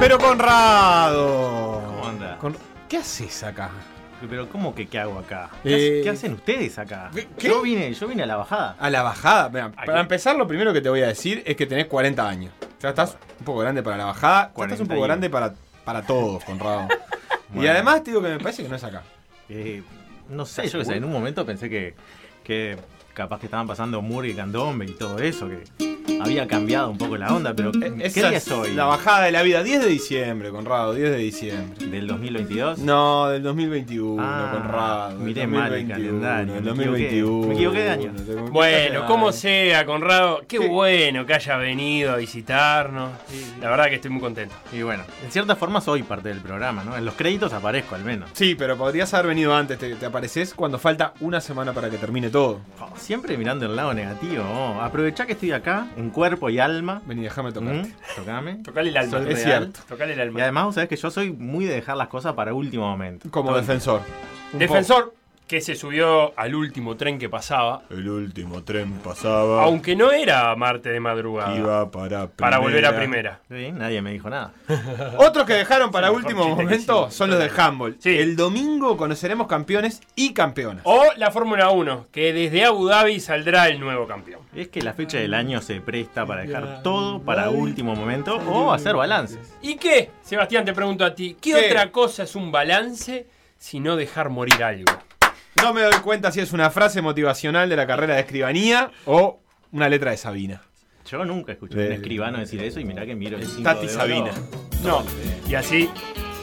Pero Conrado. ¿Cómo anda? Con- ¿Qué haces acá? Pero ¿cómo que qué hago acá? ¿Qué, Eh, qué hacen ustedes acá? ¿qué? Yo vine, yo vine a la bajada. A la bajada. Mira, ¿A para empezar, lo primero que te voy a decir es que tenés 40 años. Ya estás un poco grande para la bajada. Ya estás un 41. poco grande para, para todos, Conrado. Y además te digo que me parece que no es acá. Eh, no sé, yo qué sé, en un momento pensé que, que capaz que estaban pasando Murray y Candombe y todo eso, que había cambiado un poco la onda, pero ¿qué Eh, Esa día es hoy? La bajada de la vida, 10 de diciembre, Conrado, 10 de diciembre. ¿Del 2022? No, del 2021, Ah, Conrado. miré mal el 2021, calendario, del me equivoqué. 2021. Me equivoqué de año. Bueno, como sea, Conrado, qué Sí. bueno que haya venido a visitarnos. La verdad que estoy muy contento. Y bueno, en cierta forma soy parte del programa, ¿no? En los créditos aparezco al menos. Sí, pero podrías haber venido antes, te, te apareces cuando falta una semana para que termine todo. Oh, siempre mirando el lado negativo. oh. Aprovechá que estoy acá, en cuerpo y alma. Vení, déjame tocarte. Mm, Tocame. Tocale el alma. Soy Es real. cierto. Tocale el Y alma. además, vos sabés que yo soy muy de dejar las cosas para último momento. Como Todo- defensor. Defensor que se subió al último tren que pasaba. El último tren pasaba. aunque no era Marte de madrugada, Iba para para volver a primera. Sí, nadie me dijo nada. Otros que dejaron para último momento son los del handball. Sí. El domingo conoceremos campeones y campeonas. O la Fórmula 1, que desde Abu Dhabi saldrá el nuevo campeón. Es que la fecha del año se presta para dejar todo para último momento o hacer balances. ¿Y qué? Sebastián, te pregunto a ti, ¿qué, ¿Qué? otra cosa es un balance si no dejar morir algo? No me doy cuenta si es una frase motivacional de la carrera de escribanía o una letra de Sabina. Yo nunca escuché a un escribano decir eso y mirá que miro el 5 Tati de Sabina. oro. No. Y así,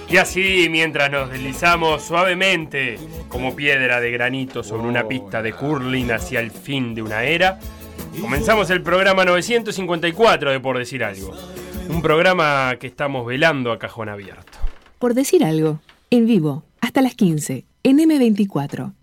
y así mientras nos deslizamos suavemente como piedra de granito sobre una pista de curling hacia el fin de una era, comenzamos el programa 954 de Por Decir Algo. Un programa que estamos velando a cajón abierto. Por decir algo, en vivo, hasta las 15, en M24.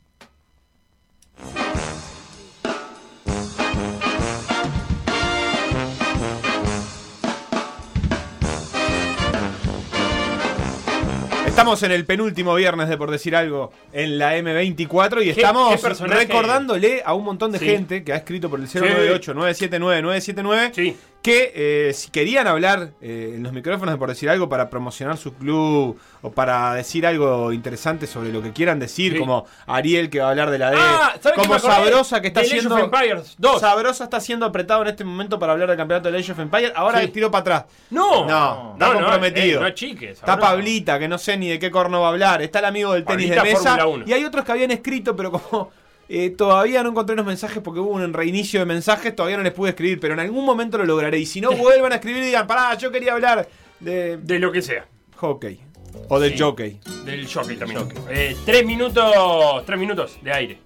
Estamos en el penúltimo viernes de Por Decir Algo en la M24 y estamos qué recordándole a un montón de Sí. gente que ha escrito por el 098-979-979 Sí. Que eh, si querían hablar eh, en los micrófonos de Por Decir Algo para promocionar su club o para decir algo interesante sobre lo que quieran decir, Sí. como Ariel que va a hablar de la D, Ah, ¿sabes qué como? Sabrosa que está Age siendo... of Empires 2. Sabrosa está siendo apretado en este momento para hablar del campeonato de Age of Empires. Ahora Sí. tiró para atrás. No, No, está no, comprometido. eh, no chiques. Está. Pablita, que no sé ni de qué corno va a hablar. Está el amigo del tenis de mesa. Fórmula 1. Y hay otros que habían escrito, pero como eh, todavía no encontré los mensajes porque hubo un reinicio de mensajes, todavía no les pude escribir. Pero en algún momento lo lograré. Y si no, vuelvan a escribir y digan, pará, yo quería hablar de De lo que sea. hockey. O del Sí. jockey. Del jockey también. Eh, tres minutos. Tres minutos de aire.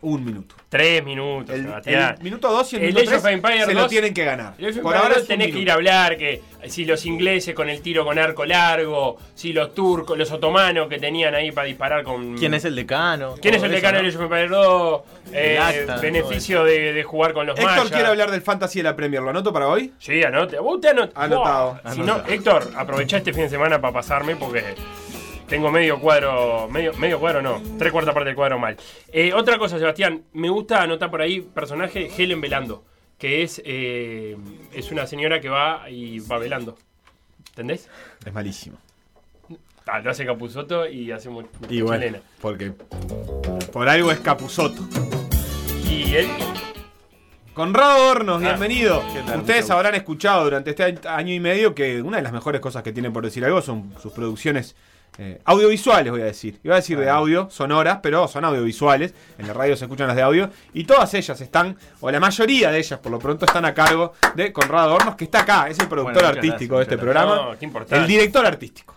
Un minuto. Tres minutos, El, Sebastián. el minuto 2 y el, El minuto Age of 3 Empires se lo 2, tienen que ganar. El Age of Por ahora es un tenés que ir a hablar que si los ingleses con el tiro con arco largo, si los turcos, los otomanos que tenían ahí para disparar con. ¿Quién es el decano? ¿Quién es el decano ¿no? del Age of Empires 2? Eh, acta, beneficio de, de jugar con los Héctor mayas. quiere hablar del fantasy de la Premier. ¿Lo anoto para hoy? Sí, anote. Usted anot- Anotado. Buah. Si no, Anotado. Héctor, aprovecha este fin de semana para pasarme porque tengo medio cuadro, medio, medio cuadro no, tres cuartas partes del cuadro mal. Eh, otra cosa, Sebastián, me gusta anotar por ahí personaje Helen velando, que es, eh, es una señora que va y va velando. ¿Entendés? Es malísimo. Ah, lo hace Capuzoto y hace mu- Y bueno, chilena. porque por algo es Capuzoto. Y él, Conrado Hornos, Ah, bienvenido. ¿qué tal? Ustedes Mucho habrán escuchado durante este año y medio que una de las mejores cosas que tienen por decir algo son sus producciones eh, audiovisuales, voy a decir. Iba a decir de audio, sonoras, pero son audiovisuales. En la radio se escuchan las de audio. Y todas ellas están, o la mayoría de ellas por lo pronto, están a cargo de Conrado Hornos, que está acá. Es el productor Bueno, artístico gracias, de este programa. No, qué importante. el director artístico.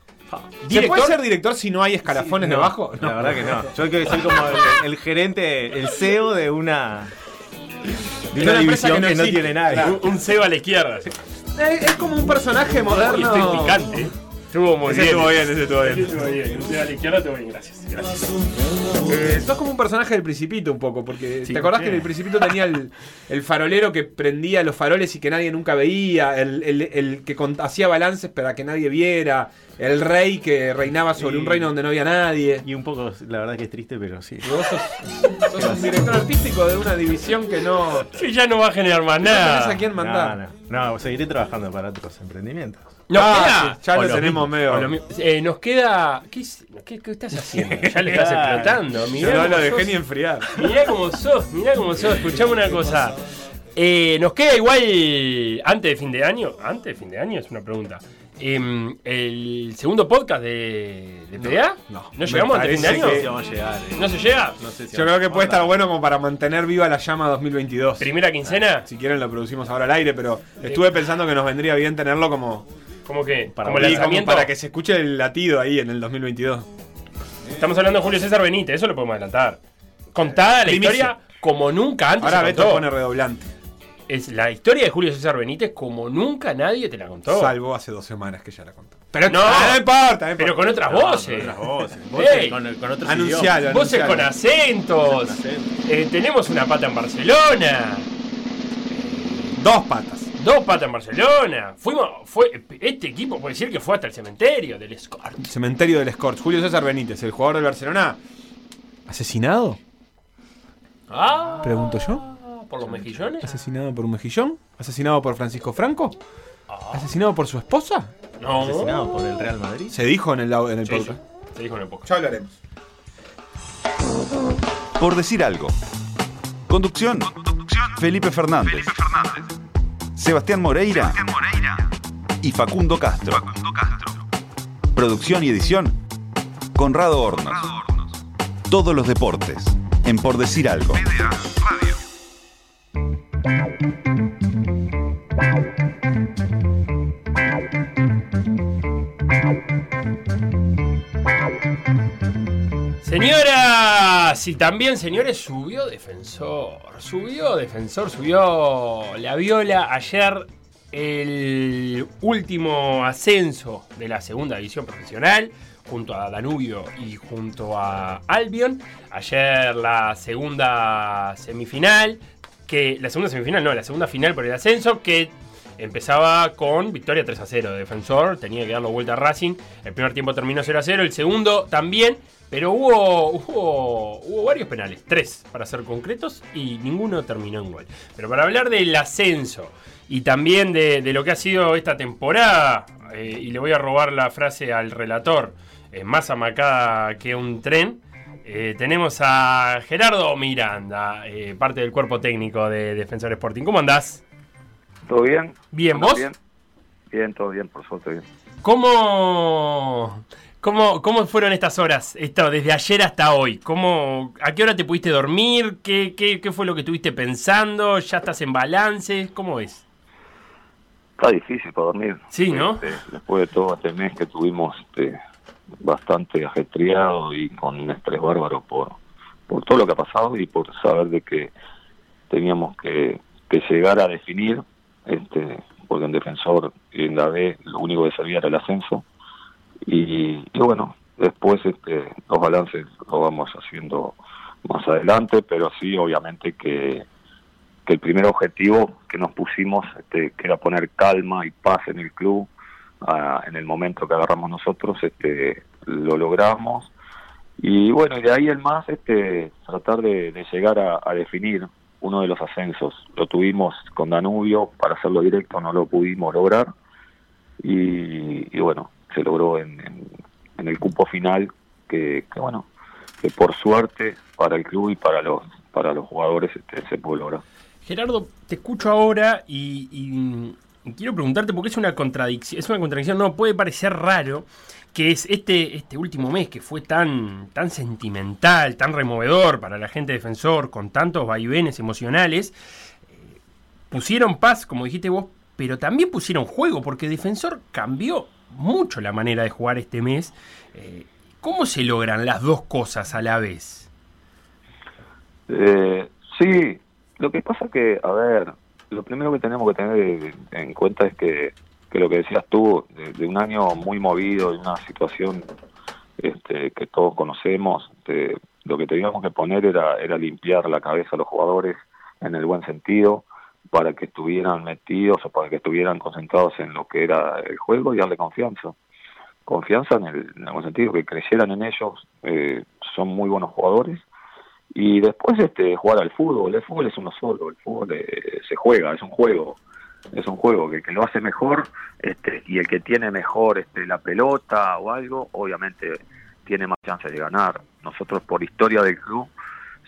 ¿Se ¿Director? puede ser director si no hay escalafones No, debajo? La verdad que no. Yo que soy como el, el gerente, el CEO de una. De una, división que no que no, existe. tiene. Claro. un, un Seba a la izquierda. Es, es como un personaje moderno. Uy, estoy picante. Estuvo muy Ese bien. estuvo bien, ese estuvo bien. Ese estuvo bien. Un Seba a la izquierda estuvo bien, gracias. Gracias. Eh, sos como un personaje del Principito un poco, porque Sí, ¿te acordás ¿por que en el Principito tenía el, el farolero que prendía los faroles y que nadie nunca veía? El, el- el que hacía balances para que nadie viera. el rey que reinaba sobre un Sí. reino donde no había nadie. Y un poco, la verdad que es triste, pero sí. Vos sos, sos un director artístico de una división que no. Que ya no va a generar más No tenés nada. a quién mandar. No, no, no, seguiré trabajando para otros emprendimientos. Nos Ah, queda. sí, ya lo lo tenemos medio- lo. Eh, nos queda. ¿Qué, es- qué- qué estás haciendo? Ya le estás explotando. Yo Mirá no cómo lo dejé sos. ni enfriar. Mirá cómo sos, mirá cómo sos. Escuchame una cosa. Eh, nos queda igual antes de fin de año. Antes de fin de año es una pregunta. Em, el segundo podcast de, de PDA. no. ¿No llegamos antes de fin de año? que- a llegar. eh. ¿No se llega? No sé si Yo creo que puede estar bueno como para mantener viva la llama 2022. ¿Primera quincena? Si quieren lo producimos ahora al aire, pero estuve pensando que nos vendría bien tenerlo como, ¿Cómo que? Para como para que se escuche el latido ahí en el 2022. Estamos hablando de Julio César Benítez, eso lo podemos adelantar. Contada la Primicia. historia como nunca antes. Ahora se Beto contó. pone redoblante. Es la historia de Julio César Benítez como nunca nadie te la contó. Salvo hace dos semanas que ya la contó. Pero no, no importa, no pero importa. con otras No, voces. Con otras voces. Ey. Voces con, con otros Anuncialo, idiomas. Voces anuncialo. con acentos. Con acentos. Eh, tenemos una pata en Barcelona. Dos patas. Dos patas en Barcelona. Fuimos, fue, este equipo puede decir que fue hasta el cementerio del Escort. Cementerio del Scorch. Julio César Benítez, el jugador del Barcelona. ¿Asesinado? Ah, Pregunto yo. por los mejillones. ¿Asesinado por un mejillón? ¿Asesinado por Francisco Franco? Ah. ¿Asesinado por su esposa? No. Asesinado por el Real Madrid. Se dijo en el, en el Sí, sí. podcast. Se dijo en el podcast. Ya hablaremos. Por decir algo. Conducción. Felipe Fernández. Sebastián Moreira. Y Facundo Castro. Producción y edición. Conrado Hornos. Todos los deportes. En Por decir algo. Señoras y también señores, subió defensor. Subió defensor, subió la viola ayer el último ascenso de la segunda división profesional junto a Danubio y junto a Albion. Ayer la segunda semifinal, que la segunda semifinal no, la segunda final por el ascenso que empezaba con victoria 3 a 0 de defensor, tenía que darlo vuelta a Racing. El primer tiempo terminó 0 a 0, el segundo también, pero hubo, hubo, varios penales, tres para ser concretos, y ninguno terminó en gol. Pero para hablar del ascenso y también de, lo que ha sido esta temporada, eh, y le voy a robar la frase al relator, eh, más amacada que un tren. eh, tenemos a Gerardo Miranda, parte del cuerpo técnico de Defensor Sporting. ¿Cómo andás? ¿Todo bien? Bien, ¿Andás ¿vos? Bien? bien, todo bien, por suerte bien. ¿Cómo, cómo, ¿Cómo fueron estas horas? Esto, desde ayer hasta hoy. ¿Cómo, ¿A qué hora te pudiste dormir? ¿Qué, qué, qué fue lo que estuviste pensando? ¿Ya estás en balance? ¿Cómo es? Está difícil para dormir. Sí, ¿no? Este, después de todo este mes que tuvimos este, bastante ajetreado y con un estrés bárbaro por, por todo lo que ha pasado y por saber de que teníamos que, que llegar a definir, este, porque en defensor en la B lo único que servía era el ascenso. Y, bueno, después este, los balances los vamos haciendo más adelante, pero sí, obviamente que que el primer objetivo que nos pusimos, este, que era poner calma y paz en el club, ah, en el momento que agarramos nosotros, este, lo logramos. Y bueno, y de ahí el más, este, tratar de, llegar a definir uno de los ascensos. Lo tuvimos con Danubio, para hacerlo directo no lo pudimos lograr. Y, bueno, se logró en, en- el cupo final, que, bueno, que por suerte para el club y para los, para los jugadores este, se pudo lograr. Gerardo, te escucho ahora y quiero preguntarte porque es una contradicción, es una contradicción, no puede parecer raro que es este, este último mes que fue tan, tan sentimental, tan removedor para la gente defensor, con tantos vaivenes emocionales, eh, pusieron paz, como dijiste vos, pero también pusieron juego, porque defensor cambió mucho la manera de jugar este mes. Eh, ¿Cómo se logran las dos cosas a la vez? Eh, sí, lo que pasa que, a ver, lo primero que tenemos que tener en cuenta es que, que lo que decías tú, de, un año muy movido, de una situación este, que todos conocemos, lo que teníamos que poner era, limpiar la cabeza a los jugadores en el buen sentido, para que estuvieran metidos o para que estuvieran concentrados en lo que era el juego y darle confianza. confianza en el, en el sentido que crecieran en ellos, eh, son muy buenos jugadores. Y después este jugar al fútbol, el fútbol es uno solo, el fútbol eh, se juega, es un juego, es un juego que, que lo hace mejor este, y el que tiene mejor este, la pelota o algo, obviamente tiene más chances de ganar. Nosotros por historia del club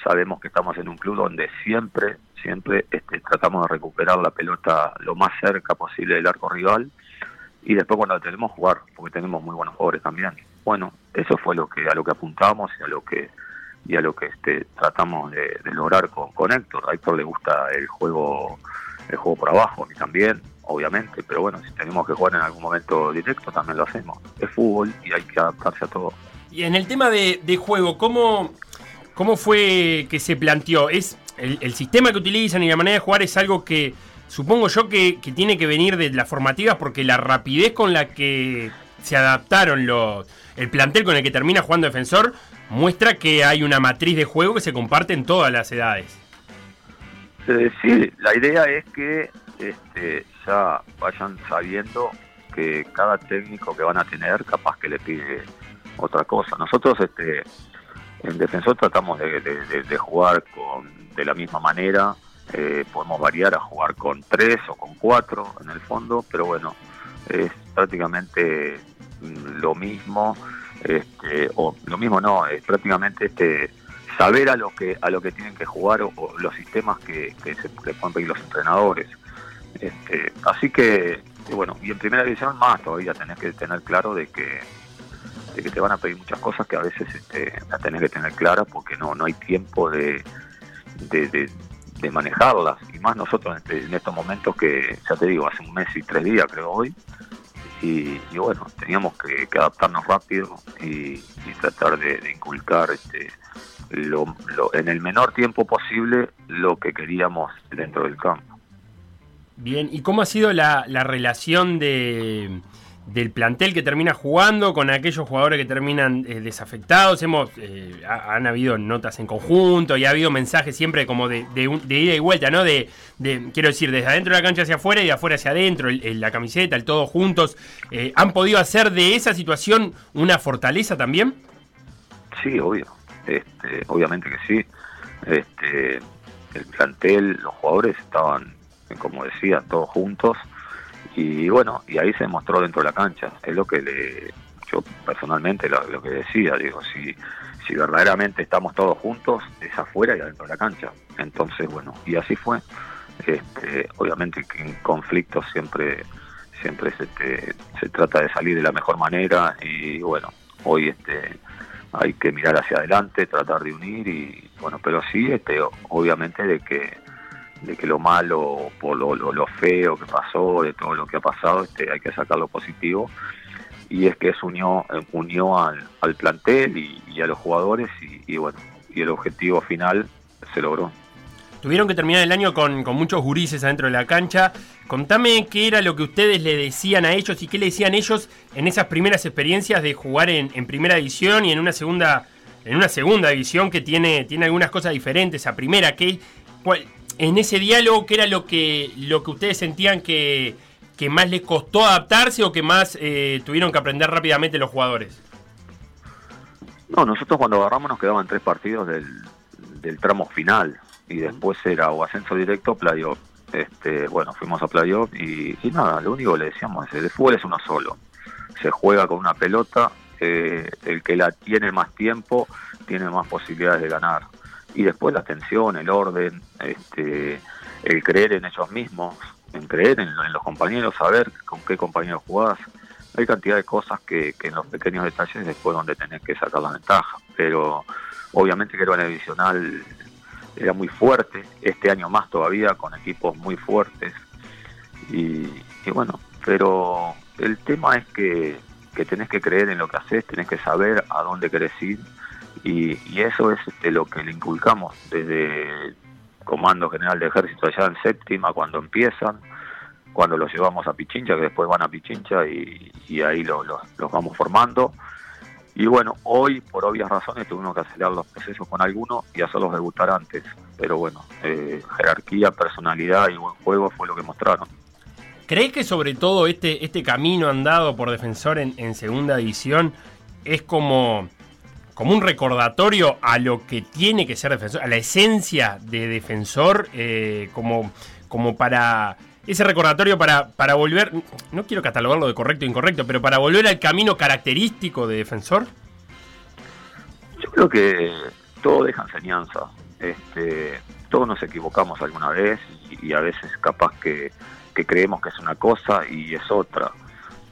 sabemos que estamos en un club donde siempre, siempre este, tratamos de recuperar la pelota lo más cerca posible del arco rival y después cuando la tenemos jugar, porque tenemos muy buenos jugadores también. Bueno, eso fue lo que a lo que apuntamos y a lo que y a lo que este, tratamos de, lograr con, con Héctor. A Héctor le gusta el juego el juego por abajo, a mí también, obviamente, pero bueno, si tenemos que jugar en algún momento directo también lo hacemos. Es fútbol y hay que adaptarse a todo. Y en el tema de, de juego, ¿cómo, ¿cómo fue que se planteó? ¿Es el, el sistema que utilizan y la manera de jugar es algo que supongo yo que, que tiene que venir de las formativas porque la rapidez con la que se adaptaron los, el plantel con el que termina jugando defensor muestra que hay una matriz de juego que se comparte en todas las edades. Sí, la idea es que este, ya vayan sabiendo que cada técnico que van a tener capaz que le pide otra cosa. Nosotros este, en defensor tratamos de, jugar con, de la misma manera, eh, podemos variar a jugar con tres o con cuatro en el fondo, pero bueno, es prácticamente lo mismo, este, o lo mismo no, es prácticamente este saber a lo que a lo que tienen que jugar o, los sistemas que, que se le pueden pedir los entrenadores. Este, así que, bueno, y en primera división más todavía tenés que tener claro de que de que te van a pedir muchas cosas que a veces este, las tenés que tener claras porque no no hay tiempo de, de, manejarlas y más nosotros este- en estos momentos que ya te digo hace un mes y tres días creo hoy y, bueno teníamos que, adaptarnos rápido y, tratar de, inculcar este en el menor tiempo posible lo que queríamos dentro del campo. Bien, ¿y cómo ha sido la, la relación de, del plantel que termina jugando con aquellos jugadores que terminan eh, desafectados? Hemos, eh, ha- han habido notas en conjunto y ha habido mensajes siempre como de, de ida y vuelta, ¿no? De, quiero decir, desde adentro de la cancha hacia afuera y de afuera hacia adentro, el- la camiseta, el todos juntos. Eh, ¿Han podido hacer de esa situación una fortaleza también? Sí, obvio. Este, obviamente que sí. Este, el plantel, los jugadores estaban, como decía, todos juntos. Y bueno, y ahí se demostró dentro de la cancha. Es lo que le, yo personalmente lo, que decía, digo, si, si verdaderamente estamos todos juntos, es afuera y adentro de la cancha. Entonces, bueno, y así fue. Este, obviamente que en conflictos siempre siempre se, te- se trata de salir de la mejor manera y bueno, hoy este hay que mirar hacia adelante, tratar de unir y bueno, pero sí este obviamente de que de que lo malo, por lo, lo, feo que pasó, de todo lo que ha pasado, este hay que sacar lo positivo y es que eso unió, unió al, al plantel y, a los jugadores y, bueno, y el objetivo final se logró. Tuvieron que terminar el año con, con muchos gurises adentro de la cancha. Contame qué era lo que ustedes le decían a ellos y qué le decían ellos en esas primeras experiencias de jugar en, primera división y en una segunda en una segunda división que tiene, tiene algunas cosas diferentes a primera. ¿Qué, en ese diálogo, ¿qué era lo que, lo que ustedes sentían que, que más les costó adaptarse o que más eh, tuvieron que aprender rápidamente los jugadores? No, nosotros cuando agarramos nos quedaban tres partidos del, del tramo final y después era o ascenso directo o playoff. Este, bueno, fuimos a playoff y, y nada, lo único que le decíamos es el fútbol es uno solo. Se juega con una pelota, eh, el que la tiene más tiempo tiene más posibilidades de ganar. Y después la atención, el orden, este, el creer en ellos mismos, en creer en, los compañeros, saber con qué compañeros jugás. Hay cantidad de cosas que, que en los pequeños detalles después donde tenés que sacar la ventaja. Pero obviamente que una divisional era muy fuerte, este año más todavía con equipos muy fuertes. Y, y bueno, pero el tema es que, que tenés que creer en lo que haces, tenés que saber a dónde querés ir y, y eso es este, lo que le inculcamos desde Comando General de Ejército allá en séptima cuando empiezan, cuando los llevamos a Pichincha, que después van a Pichincha y, ahí lo- los vamos formando. Y bueno, hoy por obvias razones tuvimos que acelerar los procesos con algunos y hacerlos debutar antes. Pero bueno, eh, jerarquía, personalidad y buen juego fue lo que mostraron. ¿Crees que sobre todo este, este camino andado por Defensor en, en segunda división es como, como un recordatorio a lo que tiene que ser Defensor, a la esencia de Defensor, eh, como, como para ese recordatorio para, para volver, no quiero catalogarlo de correcto o incorrecto, pero para volver al camino característico de Defensor? Yo creo que todo deja enseñanza. Este, todos nos equivocamos alguna vez y, y a veces capaz que, que, creemos que es una cosa y es otra.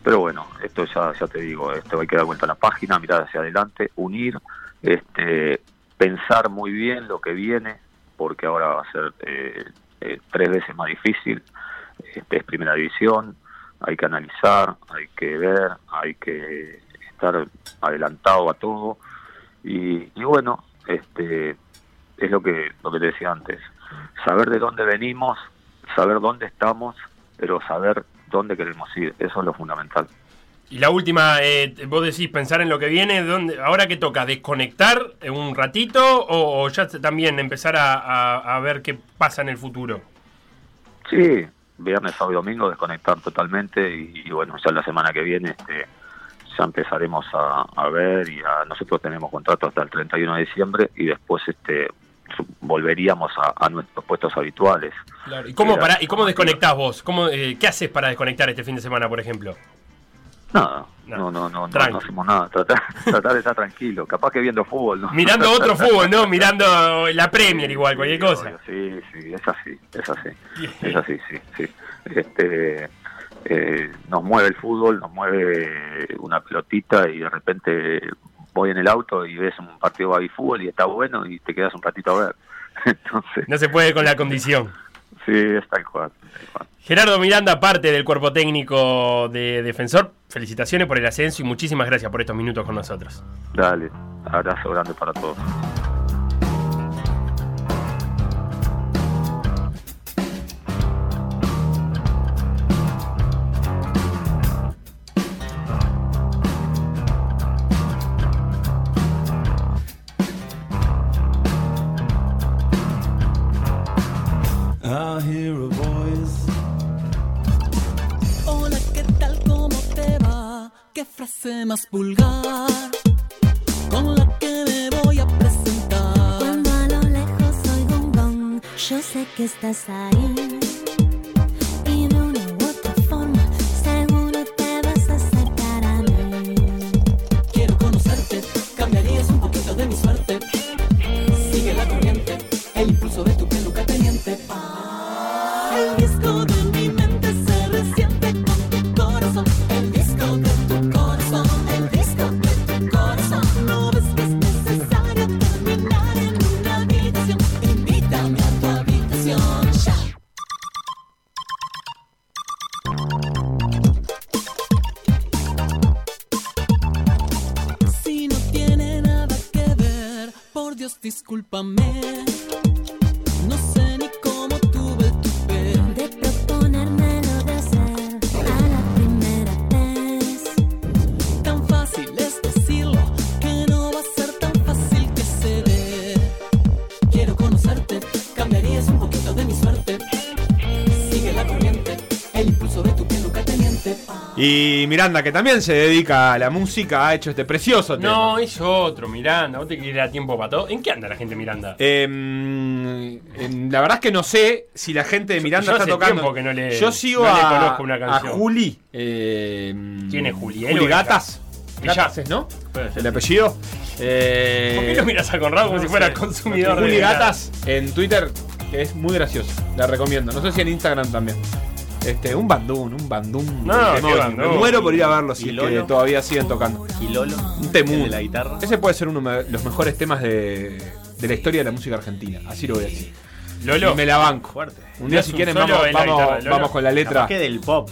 Pero bueno, esto ya, ya te digo, esto hay que dar vuelta a la página, mirar hacia adelante, unir, este, pensar muy bien lo que viene, porque ahora va a ser eh, eh, tres veces más difícil. Este, es primera división, hay que analizar, hay que ver, hay que estar adelantado a todo. Y, y bueno, este, es lo que, lo que te decía antes, saber de dónde venimos, saber dónde estamos, pero saber dónde queremos ir, eso es lo fundamental. Y la última, eh, vos decís pensar en lo que viene, ¿dónde, ¿ahora qué toca? ¿Desconectar un ratito o, o ya también empezar a, a, a, ver qué pasa en el futuro? Sí, viernes, sábado y domingo desconectar totalmente y, y bueno, ya la semana que viene este, ya empezaremos a, a, ver y a, nosotros tenemos contrato hasta el 31 de diciembre y después este volveríamos a, a nuestros puestos habituales. Claro. ¿Y cómo, para, ¿y cómo desconectás vos? ¿Cómo, eh, ¿Qué haces para desconectar este fin de semana, por ejemplo? Nada, no, no, no, no, no, hacemos nada, tratar, tratar de estar tranquilo, capaz que viendo fútbol, ¿no? Mirando otro fútbol, ¿no? Mirando la Premier igual, cualquier cosa. Sí, sí, es así, es así, es así, sí, sí. Este, eh, nos mueve el fútbol, nos mueve una pelotita y de repente voy en el auto y ves un partido de fútbol y está bueno y te quedas un ratito a ver. Entonces, no se puede con la condición. Sí, es tal cual, tal cual. Gerardo Miranda, parte del cuerpo técnico de Defensor, felicitaciones por el ascenso y muchísimas gracias por estos minutos con nosotros. Dale, abrazo grande para todos. Más vulgar con la que me voy a presentar. Cuando a lo lejos oigo un gong, yo sé que estás ahí. Miranda, que también se dedica a la música, ha hecho este precioso tema. No, es otro, Miranda. ¿Vos te querés tiempo para todo? ¿En qué anda la gente Miranda? Eh, em, la verdad es que no sé si la gente de Miranda yo está hace tocando. que no le- yo sigo no le a, conozco una a canción. Juli. eh, ¿Quién es Juli? Juli ¿Él o Gatas. Gatas es, ¿no? El apellido. Eh, ¿Por qué lo miras a Conrado como no si fuera sé. consumidor Juli de Gatas en Twitter, que es muy gracioso. La recomiendo. No sé si en Instagram también. Este, un bandún, un bandún. No, bandún. Me muero por ir a verlo si ¿Y es que todavía siguen tocando. Y Lolo, Un temún. de la guitarra. Ese puede ser uno de los mejores temas de, de la historia de la música argentina. Así lo voy a decir. Lolo. Y me la banco. Fuerte. Un día, si un quieren, vamos, vamos, vamos con la letra. Que del pop.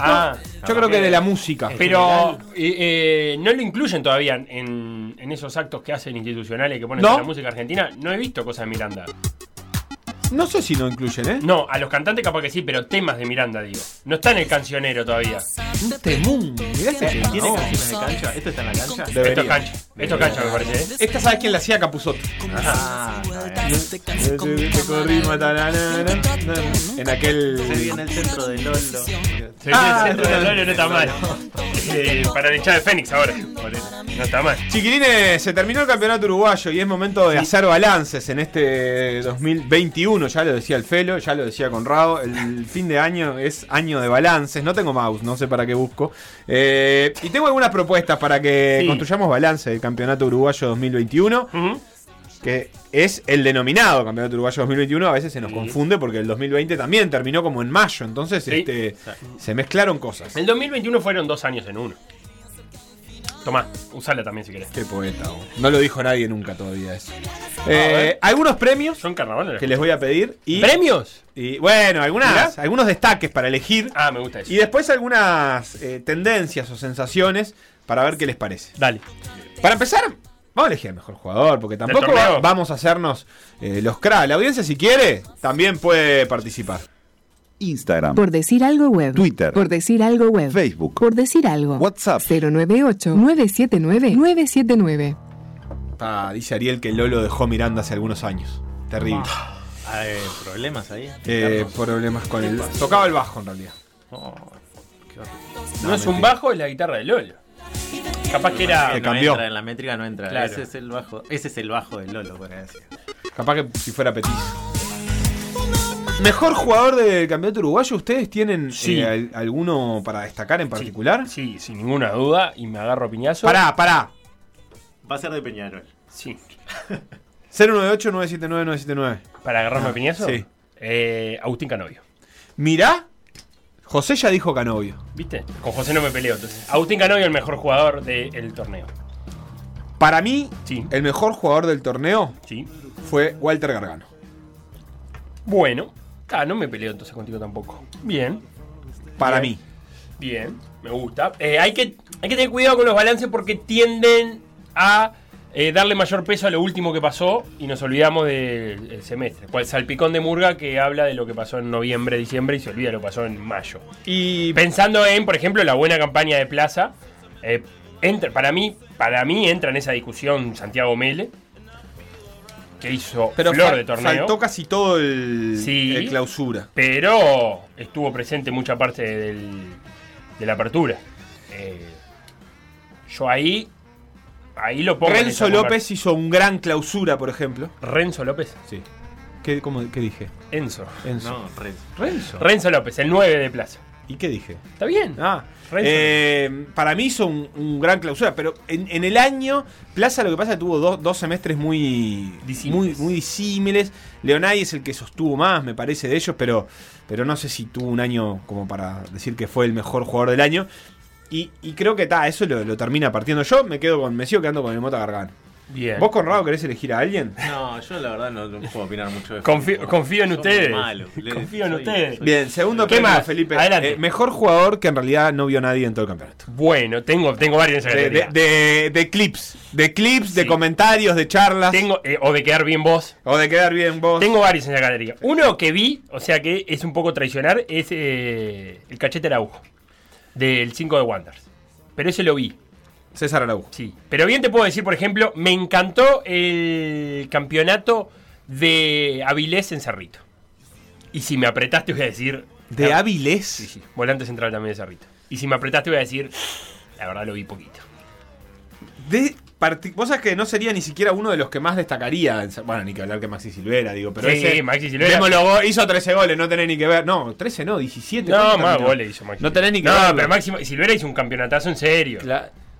Ah, Yo creo que de la música. pero eh, eh, no lo incluyen todavía en, en esos actos que hacen institucionales que ponen No. en la música argentina. No he visto cosas de Miranda. No sé si no incluyen, ¿eh? No, a los cantantes capaz que sí, pero temas de Miranda, digo. No está en el cancionero todavía. Un temún. Mirá este tema. ¿Tiene canciones de cancha? ¿Esto está en la cancha? Debería. Esto es cancha. Esto es cancha, me parece. ¿eh? Esta sabes quién la hacía Capuzotto. Ah, En aquel. Se viene el centro de Lolo. Se Ah, el centro no, del Lolo no está mal. Eh, para el de Fénix ahora. No está mal. Chiquilines, se terminó el campeonato uruguayo y es momento de hacer balances en este 2021. Ya lo decía el Felo, ya lo decía Conrado. El fin de año es año de balances. No tengo mouse, no sé para qué busco. Eh, y tengo algunas propuestas para que Sí. construyamos balance del campeonato uruguayo 2021. Ujú. que es el denominado Campeonato Uruguayo 2021, a veces se nos confunde porque el 2020 también terminó como en mayo, entonces Sí. este, se mezclaron cosas. El 2021 fueron dos años en uno. Tomá, usala también si querés. Qué poeta, vos. no lo dijo nadie nunca todavía eso. Eh, algunos premios Son carnavales. que les voy a pedir y, ¿Premios? y, bueno, algunas, Mirá. algunos destaques para elegir Ah, me gusta eso. y después algunas eh, tendencias o sensaciones para ver qué les parece. Dale. Para empezar, vamos a elegir el mejor jugador, porque tampoco va- vamos a hacernos eh, los cracks. La audiencia, si quiere, también puede participar. Instagram, Por decir algo web. Twitter. Por decir algo web. Facebook, Por decir algo. WhatsApp. 098-979-979. Ah, dice Ariel que Lolo dejó Miranda hace algunos años. Terrible. Hay problemas ahí. Eh, problemas con el. Tocaba el bajo en realidad. Oh, qué horrible. No, es un bajo, es la guitarra de Lolo. Capaz que era. Que no cambió. entra en la métrica no entra. Claro. Ese es el bajo. Ese es el bajo del Lolo, por decir. Capaz que si fuera Petis. Mejor jugador del campeonato uruguayo, ¿ustedes tienen Sí. eh, al- alguno para destacar en particular? Sí, sin ninguna duda. Y me agarro a piñazo. Pará, pará. Va a ser de Peñarol. Sí. 098-979-979. Para agarrarme a piñazo. Sí. Eh, Agustín Canovio. Mirá, José ya dijo Canovio. ¿Viste? Con José no me peleo entonces. Agustín Canovio, el mejor jugador del torneo. Para mí, Sí. el mejor jugador del torneo Sí. fue Walter Gargano. Bueno. Ah, no me peleo entonces contigo tampoco. Bien. Para Bien. mí. Bien, me gusta. Eh, hay, que, hay que tener cuidado con los balances porque tienden a eh, darle mayor peso a lo último que pasó y nos olvidamos del semestre. Cual salpicón de Murga que habla de lo que pasó en noviembre, diciembre y se olvida lo que pasó en mayo. Y Pensando en, por ejemplo, la buena campaña de Plaza, eh, entra, para, mí, para mí entra en esa discusión Santiago Mele, que hizo pero flor de torneo. faltó casi todo el, Sí. el clausura. pero estuvo presente mucha parte del- de la apertura. Eh, yo ahí, ahí lo pongo. en Renzo López hizo un gran clausura, por ejemplo. Renzo López. Sí. ¿Qué, cómo- qué dije? Enzo. Enzo. No, Renzo. Renzo. Renzo López, el 9 de Plaza. ¿Y qué dije? ¿Está bien? Ah, Renzo. eh, para mí hizo un, un gran clausura, pero en, en el año, Plaza lo que pasa es que tuvo dos, dos semestres muy Disímiles. muy, muy disímiles. Leonay es el que sostuvo más, me parece, de ellos, pero, pero no sé si tuvo un año como para decir que fue el mejor jugador del año. Y, y creo que ta, eso lo, lo termina partiendo. Yo me quedo con, me sigo quedando con el Mota Gargano. Bien. ¿Vos, Conrado, querés elegir a alguien? No, yo la verdad no, no puedo opinar mucho de Confío- confío en ustedes. Confío en soy- ustedes. soy- Bien, segundo ¿Qué premio, más? Felipe. Adelante. Eh, mejor jugador que en realidad no vio nadie en todo el campeonato. Bueno, tengo, tengo varios en esa De, de- de- de clips, de clips, de comentarios, de charlas. Tengo, eh, o de quedar bien vos. o de quedar bien vos. Tengo varios en la galería. Uno que vi, o sea que es un poco traicionar, es eh, el cachete Araujo. Del 5 de Wonders. Pero ese lo vi, César Araujo. sí. Pero bien te puedo decir, por ejemplo, me encantó el campeonato de Avilés en Cerrito. Y si me apretaste voy a decir... De la- Avilés. Sí, sí. Volante central también de Cerrito. Y si me apretaste voy a decir... La verdad lo vi poquito. De Vos sabés que no sería ni siquiera uno de los que más destacaría. Bueno, ni que hablar que Maxi Silvera, digo. Pero Sí, ese, Maxi Silvera. démoslo hizo 13 goles, no tenés ni que ver. No, 13 no, 17. No, ¿cuánto más goles hizo Maxi. No tenés ni que No, verlo. pero Maxi Silvera hizo un campeonatazo en serio.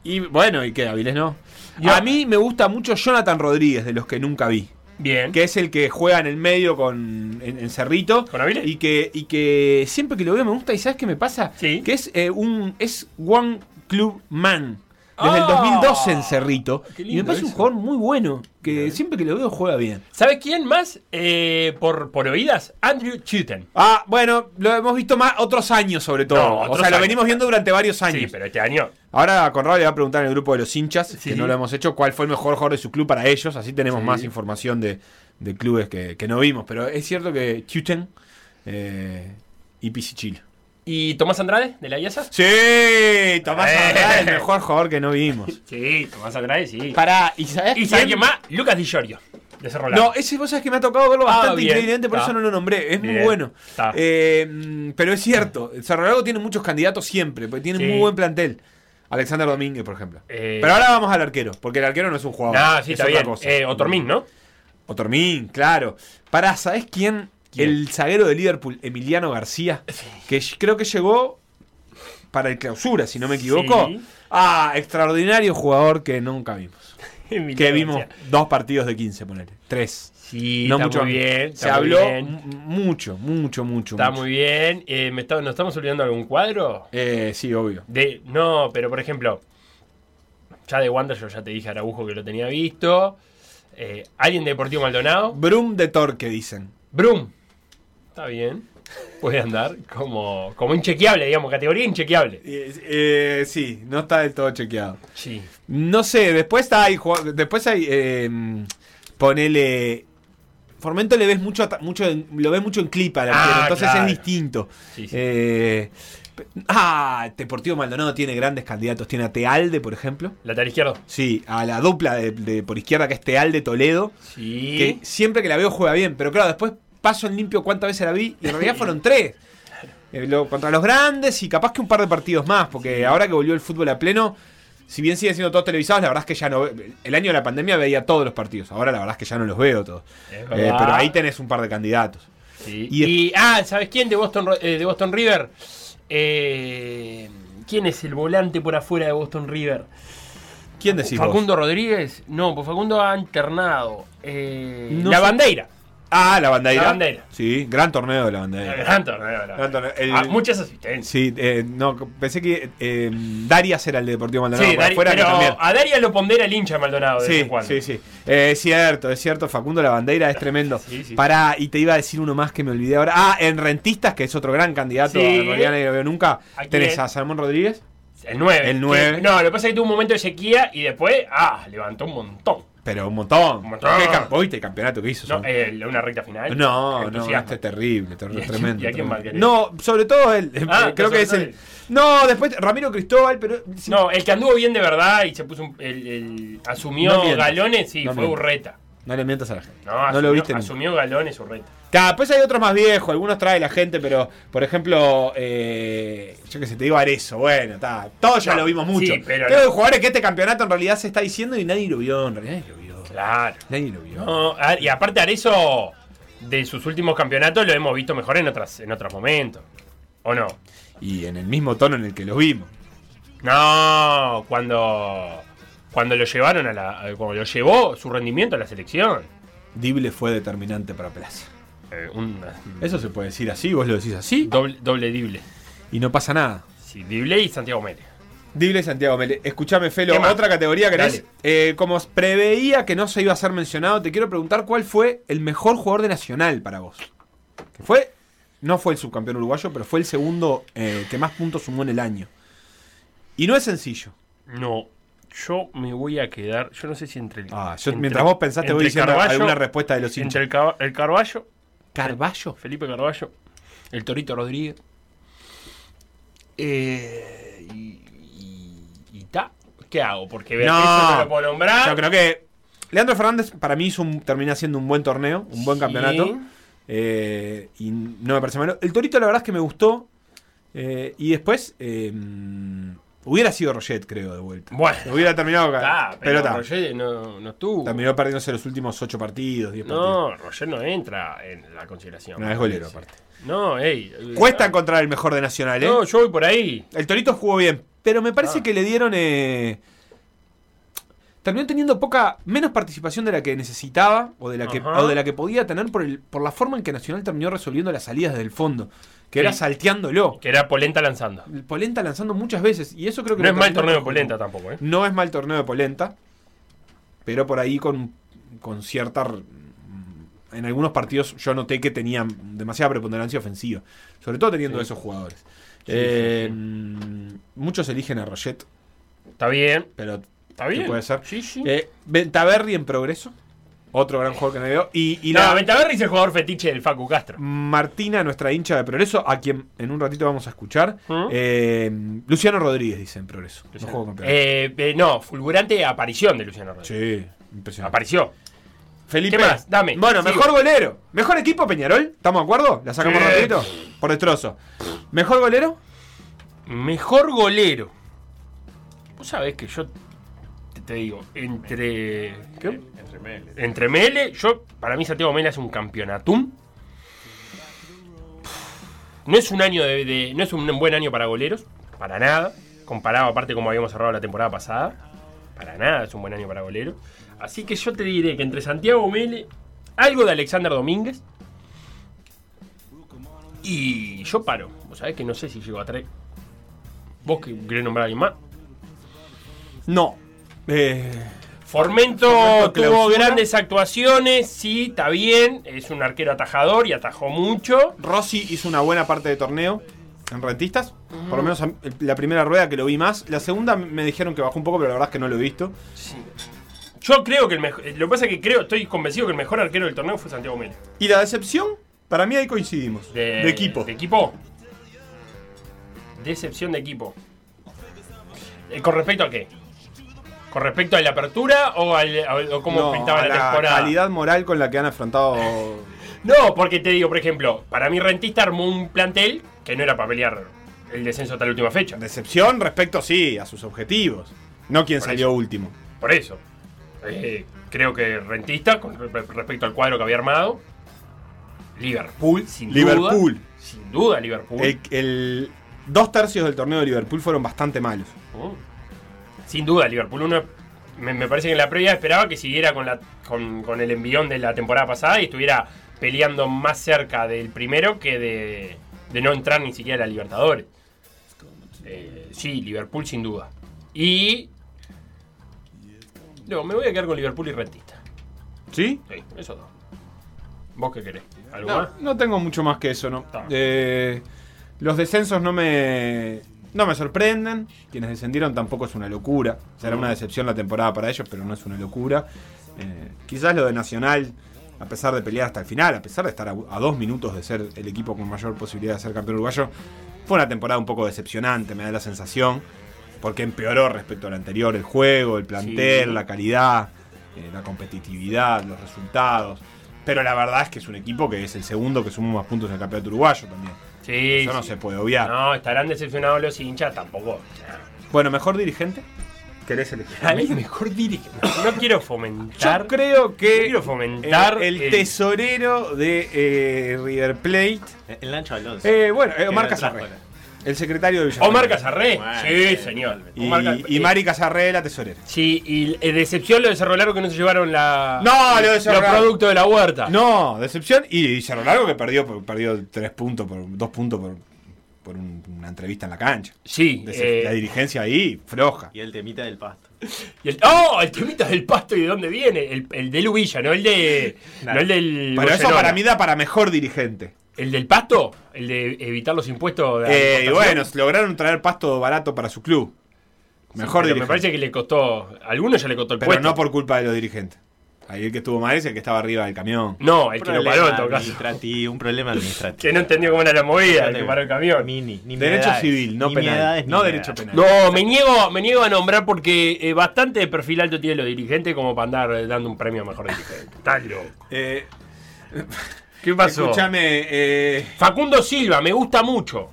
Y bueno, ¿y qué? Avilés no. Yo- A mí me gusta mucho Jonathan Rodríguez, de los que nunca vi. Bien. que es el que juega en el medio con en, en Cerrito ¿Con Avilés? y que y que siempre que lo veo me gusta y sabes qué me pasa Sí. que es eh, un es One Club Man desde el Ah, 2012 en Cerrito y me parece un jugador muy bueno que siempre que lo veo juega bien ¿Sabes quién más? Eh, por, por oídas, Andrew Chuten. ah bueno lo hemos visto más otros años sobre todo No, o sea lo venimos viendo durante varios años Sí, pero este año. ahora Conrado le va a preguntar en el grupo de los hinchas Sí. que no lo hemos hecho cuál fue el mejor jugador de su club para ellos así tenemos Sí. más información de, de clubes que, que no vimos pero es cierto que Chuten eh, y Pisichil ¿Y Tomás Andrade, de la IASA? Sí, Tomás Eh. Andrade, el mejor jugador que no vimos. Sí, Tomás Andrade, sí. Pará, ¿y sabés ¿Y sabes quién? quién más? Lucas Di Giorgio, de Cerro Largo. No, ese vos sabés que me ha tocado verlo Ah, bastante bien, increíblemente, por está. eso no lo nombré. Es muy bueno. Eh, pero es cierto, el Cerro Largo tiene muchos candidatos siempre, porque tiene Sí. muy buen plantel. Alexander Domínguez, por ejemplo. Eh, Pero ahora vamos al arquero, porque el arquero no es un jugador. No, sí, es está otra bien. cosa. Eh, Otormín, ¿no? Otormín, claro. Pará, ¿sabés quién? ¿Quién? El zaguero de Liverpool, Emiliano García, que creo que llegó para el clausura, si no me equivoco. Sí. Ah, extraordinario jugador que nunca vimos. Que vimos García. dos partidos de 15, ponele. Tres. Sí, no está mucho muy bien. Se muy habló bien. mucho, mucho, mucho. Está mucho. muy bien. Eh, ¿me está- ¿Nos estamos olvidando algún cuadro? Eh, sí, obvio. De, no, pero por ejemplo, ya de Wander yo ya te dije Araujo que lo tenía visto. Eh, alguien de Deportivo Maldonado. Brum de Torque, dicen. Brum. Está bien. Puede andar como, como inchequeable, digamos, categoría inchequeable. Eh, eh, sí, no está del todo chequeado. Sí. No sé, después hay jugad- después hay eh, ponele Formento le ves mucho, mucho lo ves mucho en clip arquero, Ah, entonces claro. es distinto. Sí, sí. Eh, ah, Deportivo Maldonado tiene grandes candidatos, tiene a Tealde, por ejemplo. Lateral izquierdo. Sí, a la dupla de, de por izquierda que es Tealde Toledo, Sí. que siempre que la veo juega bien, pero claro, después paso en limpio cuántas veces la vi y en realidad fueron tres. Eh, lo- contra los grandes y capaz que un par de partidos más, porque ahora que volvió el fútbol a pleno, si bien siguen siendo todos televisados, la verdad es que ya no. El año de la pandemia veía todos los partidos, ahora la verdad es que ya no los veo todos. Eh, pero ahí tenés un par de candidatos. Sí. Y Y, ah, ¿sabes quién de Boston, eh, de Boston River? Eh, ¿Quién es el volante por afuera de Boston River? ¿Quién decís? vos? Facundo Rodríguez. No, pues Facundo ha internado. No la sé. bandeira. Ah, la bandeira. La Bandeira. Sí, gran torneo de la bandeira. Gran torneo, la- Gran torneo. El- Ah, muchas asistencias. Sí, eh, no, pensé que eh, Darias era el de Deportivo Maldonado. Sí, Dari- pero también. a Daria lo pondera el hincha de Maldonado de vez Sí, en cuando. sí, sí. Eh, es cierto, es cierto. Facundo la bandera es tremendo. Sí, sí. Pará, y te iba a decir uno más que me olvidé ahora. Ah, en Rentistas, que es otro gran candidato. En realidad lo veo nunca. ¿A Tenés a Salmón Rodríguez. El 9. El nueve. no, lo que pasa es que tuvo un momento de sequía y después, ah, levantó un montón. Pero un montón. Un montón. ¿Qué campo, ¿Viste el campeonato que hizo? No, eh, una recta final. No, no, este es terrible, ter- ¿Y a quién- tremendo. y a quién tremendo. No, sobre todo él. eh, Ah, creo que es el. No, después Ramiro Cristóbal, pero. No, el que anduvo bien de verdad y se puso un- el, el- asumió No mientas. galones, sí, No fue mientas. Urreta. No le mientas a la gente. No, No, asumió, lo viste nunca. asumió galones Urreta. Claro, después hay otros más viejos, algunos trae la gente, pero por ejemplo, eh, yo que sé, te digo Arezo, bueno, está, todos ya No, lo vimos mucho. sí, pero no. de jugadores que este campeonato en realidad se está diciendo y nadie lo vio, en realidad. Claro. Nadie lo vio. No, y aparte Arezo, de sus últimos campeonatos, lo hemos visto mejor en otras, en otros momentos. ¿O no? Y en el mismo tono en el que lo vimos. No, cuando. Cuando lo llevaron a la. Cuando lo llevó su rendimiento a la selección. Dible fue determinante para Plaza. Eh, un, Eso se puede decir así, vos lo decís así doble, doble Dible. y no pasa nada. Sí, Dible y Santiago Mele. Dible y Santiago Mele. Escuchame, Felo, otra categoría que eh, Como preveía que no se iba a ser mencionado, te quiero preguntar cuál fue el mejor jugador de Nacional para vos. Que fue, no fue el subcampeón uruguayo, pero fue el segundo eh, que más puntos sumó en el año. Y no es sencillo. No, yo me voy a quedar. Yo no sé si entre el. Ah, yo, entre- mientras vos pensaste, voy entre diciendo alguna respuesta de los Entre hinchas. el, Caba- el Carballo, ¿Carballo? Felipe Carballo, el Torito Rodríguez. Eh, y. ¿Qué hago? Porque Beatriz No. no lo puedo nombrar. Yo creo que Leandro Fernández para mí hizo un- termina siendo un buen torneo, un buen Sí. campeonato. Eh, y no me parece malo. El Torito la verdad es que me gustó. eh, y después eh, hubiera sido Roget, creo, de vuelta. Bueno. Hubiera terminado acá. Ah, pero Roger no, no estuvo. terminó perdiéndose los últimos 8 partidos, 10 partidos. No, Roger no entra en la consideración. No, es golero aparte. No, ey. Cuesta encontrar el mejor de Nacional, ¿eh? No, yo voy por ahí. El Torito jugó bien, pero me parece Ah. que le dieron. eh, terminó teniendo poca. menos participación de la que necesitaba o de la que, o de la que podía tener por, el, por la forma en que Nacional terminó resolviendo las salidas desde el fondo. Que era salteándolo. Que era Polenta lanzando. Polenta lanzando muchas veces. Y eso creo que No es mal torneo de. Polenta tampoco, ¿eh? No es mal torneo de Polenta. Pero por ahí con, con cierta. En algunos partidos yo noté que tenían demasiada preponderancia ofensiva. Sobre todo teniendo Sí. esos jugadores. Sí, Eh, sí, mm, Muchos eligen a Roget, Está bien. pero Está bien. puede ser. Sí, sí. Eh, Ventaverri en progreso. Otro gran jugador que no veo. Y, y no, la Ventaverri es el jugador fetiche del Facu Castro. Martina, nuestra hincha de Progreso, a quien en un ratito vamos a escuchar. ¿Mm? Eh, Luciano Rodríguez dice en Progreso. No juego campeón. Eh, eh, no, fulgurante aparición de Luciano Rodríguez. sí, impresionante. Apareció. Felipe. ¿Qué más? Dame, Bueno, sigo. mejor golero. Mejor equipo Peñarol. ¿Estamos de acuerdo? ¿La sacamos Sí. rapidito? Por destrozo. ¿Mejor golero? Mejor golero. Vos sabés que yo te, te digo, entre. ¿qué? Entre Mele. Entre Mele, yo, para mí Santiago Mele es un campeonatum. No es un año de, de- no es un buen año para goleros, para nada. Comparado aparte como habíamos cerrado la temporada pasada. Para nada es un buen año para goleros. Así que yo te diré que entre Santiago Mele, algo de Alexander Domínguez. Y yo paro. Vos sabés que no sé si llego a tres. ¿Vos que querés nombrar a alguien más? No. Eh, Formento, Formento, tuvo grandes actuaciones, sí, está bien, es un arquero atajador y atajó mucho. Rossi hizo una buena parte de torneo en rentistas. Por lo menos la primera rueda que lo vi más. La segunda me dijeron que bajó un poco, pero la verdad es que no lo he visto. Yo creo que el mejor, lo que pasa es que creo, estoy convencido que el mejor arquero del torneo fue Santiago Mena. Y la decepción, para mí ahí coincidimos. De, De, equipo. De equipo. Decepción de equipo. Eh, ¿Con respecto a qué? ¿Con respecto a la apertura o, al, a- o cómo No, pintaba la, la temporada? calidad moral con la que han afrontado. No, porque te digo, por ejemplo, para mí Rentista armó un plantel que no era para pelear el descenso hasta la última fecha. Decepción respecto, sí, a sus objetivos. No quien Por salió eso. último. Por eso. Eh, creo que Rentista, con re- respecto al cuadro que había armado, Liverpool, sin Liverpool. duda. Sin duda, Liverpool. El, el- dos tercios del torneo de Liverpool fueron bastante malos. Mm. Sin duda, Liverpool. Uno, me, me parece que en la previa esperaba que siguiera con, la, con, con el envión de la temporada pasada y estuviera peleando más cerca del primero que de, de no entrar ni siquiera a la Libertadores. Eh, sí, Liverpool sin duda. Y. No, me voy a quedar con Liverpool y Rentista. ¿Sí? Sí, eso dos. ¿Vos qué querés? ¿Algo No, más? no tengo mucho más que eso, ¿no? Eh, los descensos no me. No me sorprenden. Quienes descendieron tampoco es una locura. Será una decepción la temporada para ellos, pero no es una locura. Eh, quizás lo de Nacional, a pesar de pelear hasta el final, a pesar de estar a, a dos minutos de ser el equipo con mayor posibilidad de ser campeón uruguayo, fue una temporada un poco decepcionante, me da la sensación. Porque empeoró respecto al anterior el juego, el plantel, Sí. la calidad, eh, la competitividad, los resultados. Pero la verdad es que es un equipo que es el segundo que sumó más puntos en el campeonato uruguayo también. Sí, Eso no se puede obviar. No, estarán decepcionados los hinchas tampoco. Bueno, mejor dirigente. ¿Querés elegir? Alguien mejor dirige. No quiero fomentar. Yo creo no que quiero fomentar el, el tesorero de eh, River Plate. El Nacho Alonso. eh, bueno, eh, Omar la- El secretario de Villarreal. Omar Casarré. Bueno, sí, señor. Y, Omar y Mari Casarré, la tesorera. Sí, y eh, decepción lo de Cerro Largo que no se llevaron la. No, lo de Cerro los Largo. productos de la huerta. No, decepción. Y Cerro Largo que perdió, perdió tres puntos, por, dos puntos por, por un- una entrevista en la cancha. Sí. Decep- eh, la dirigencia ahí, floja. Y el temita del pasto. y el, ¡Oh! El temita del pasto y de dónde viene. El, el de Lubilla, no el de. Claro. No el del. Pero eso para mí da para mejor dirigente. ¿El del pasto? ¿El de evitar los impuestos de Eh, bueno, lograron traer pasto barato para su club. Mejor Pero dirigente. Me parece que le costó. A algunos ya le costó el Pero puesto. no por culpa de los dirigentes. Ahí el que estuvo mal es el que estaba arriba del camión. No, el que lo paró en todo caso. administrativo, un problema administrativo. Que no entendió cómo era la movida, el que paró el camión. Mini, ni Derecho civil, no ni penal. ni no derecho penal. No, me niego, me niego a nombrar porque eh, bastante de perfil alto tiene los dirigentes como para andar eh, dando un premio a mejor dirigente. Estás loco. Eh, ¿Qué pasó? escúchame, eh, Facundo Silva, me gusta mucho.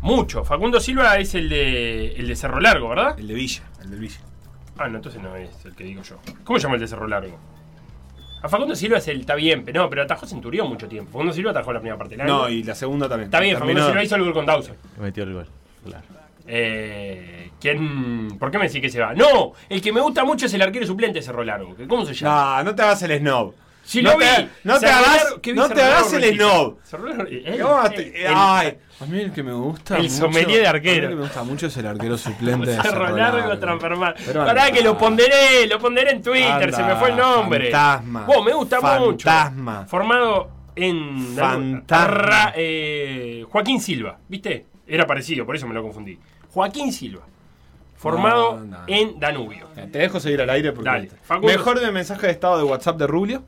Mucho. Facundo Silva es el de, el de Cerro Largo, ¿verdad? el de Villa, el del Villa. Ah, no, entonces no es el que digo yo. ¿Cómo se llama el de Cerro Largo? A Facundo Silva es el, está bien, pero no, pero atajó Centurión mucho tiempo. Facundo Silva atajó la primera parte del año. No, y la segunda también. Está bien, Facundo Silva hizo el gol con Dawson. Metió el gol. Claro. Eh, ¿Quién? ¿Por qué me decís que se va? No, el que me gusta mucho es el arquero suplente de Cerro Largo. ¿Cómo se llama? No, no te hagas el snob. Sí, no lo te, vi. No te hagas, Largo- ¿qué vi no te hagas el snob. Eh, ¿Cómo eh, ay, a mí el que me gusta el mucho- sommelier de arquero. a mí el que me gusta mucho es el arquero suplente de Cerro Largo transformar. Pará que lo ponderé, lo ponderé en Twitter, Anda, se me fue el nombre. fantasma. Vos, me gusta mucho. Fantasma. Formado en Fantasma. Eh, Joaquín Silva, ¿viste? Era parecido, por eso me lo confundí. Joaquín Silva. Formado No, no. en Danubio. Te dejo seguir al aire porque. Dale. Mejor de mensaje de estado de WhatsApp de Rubio.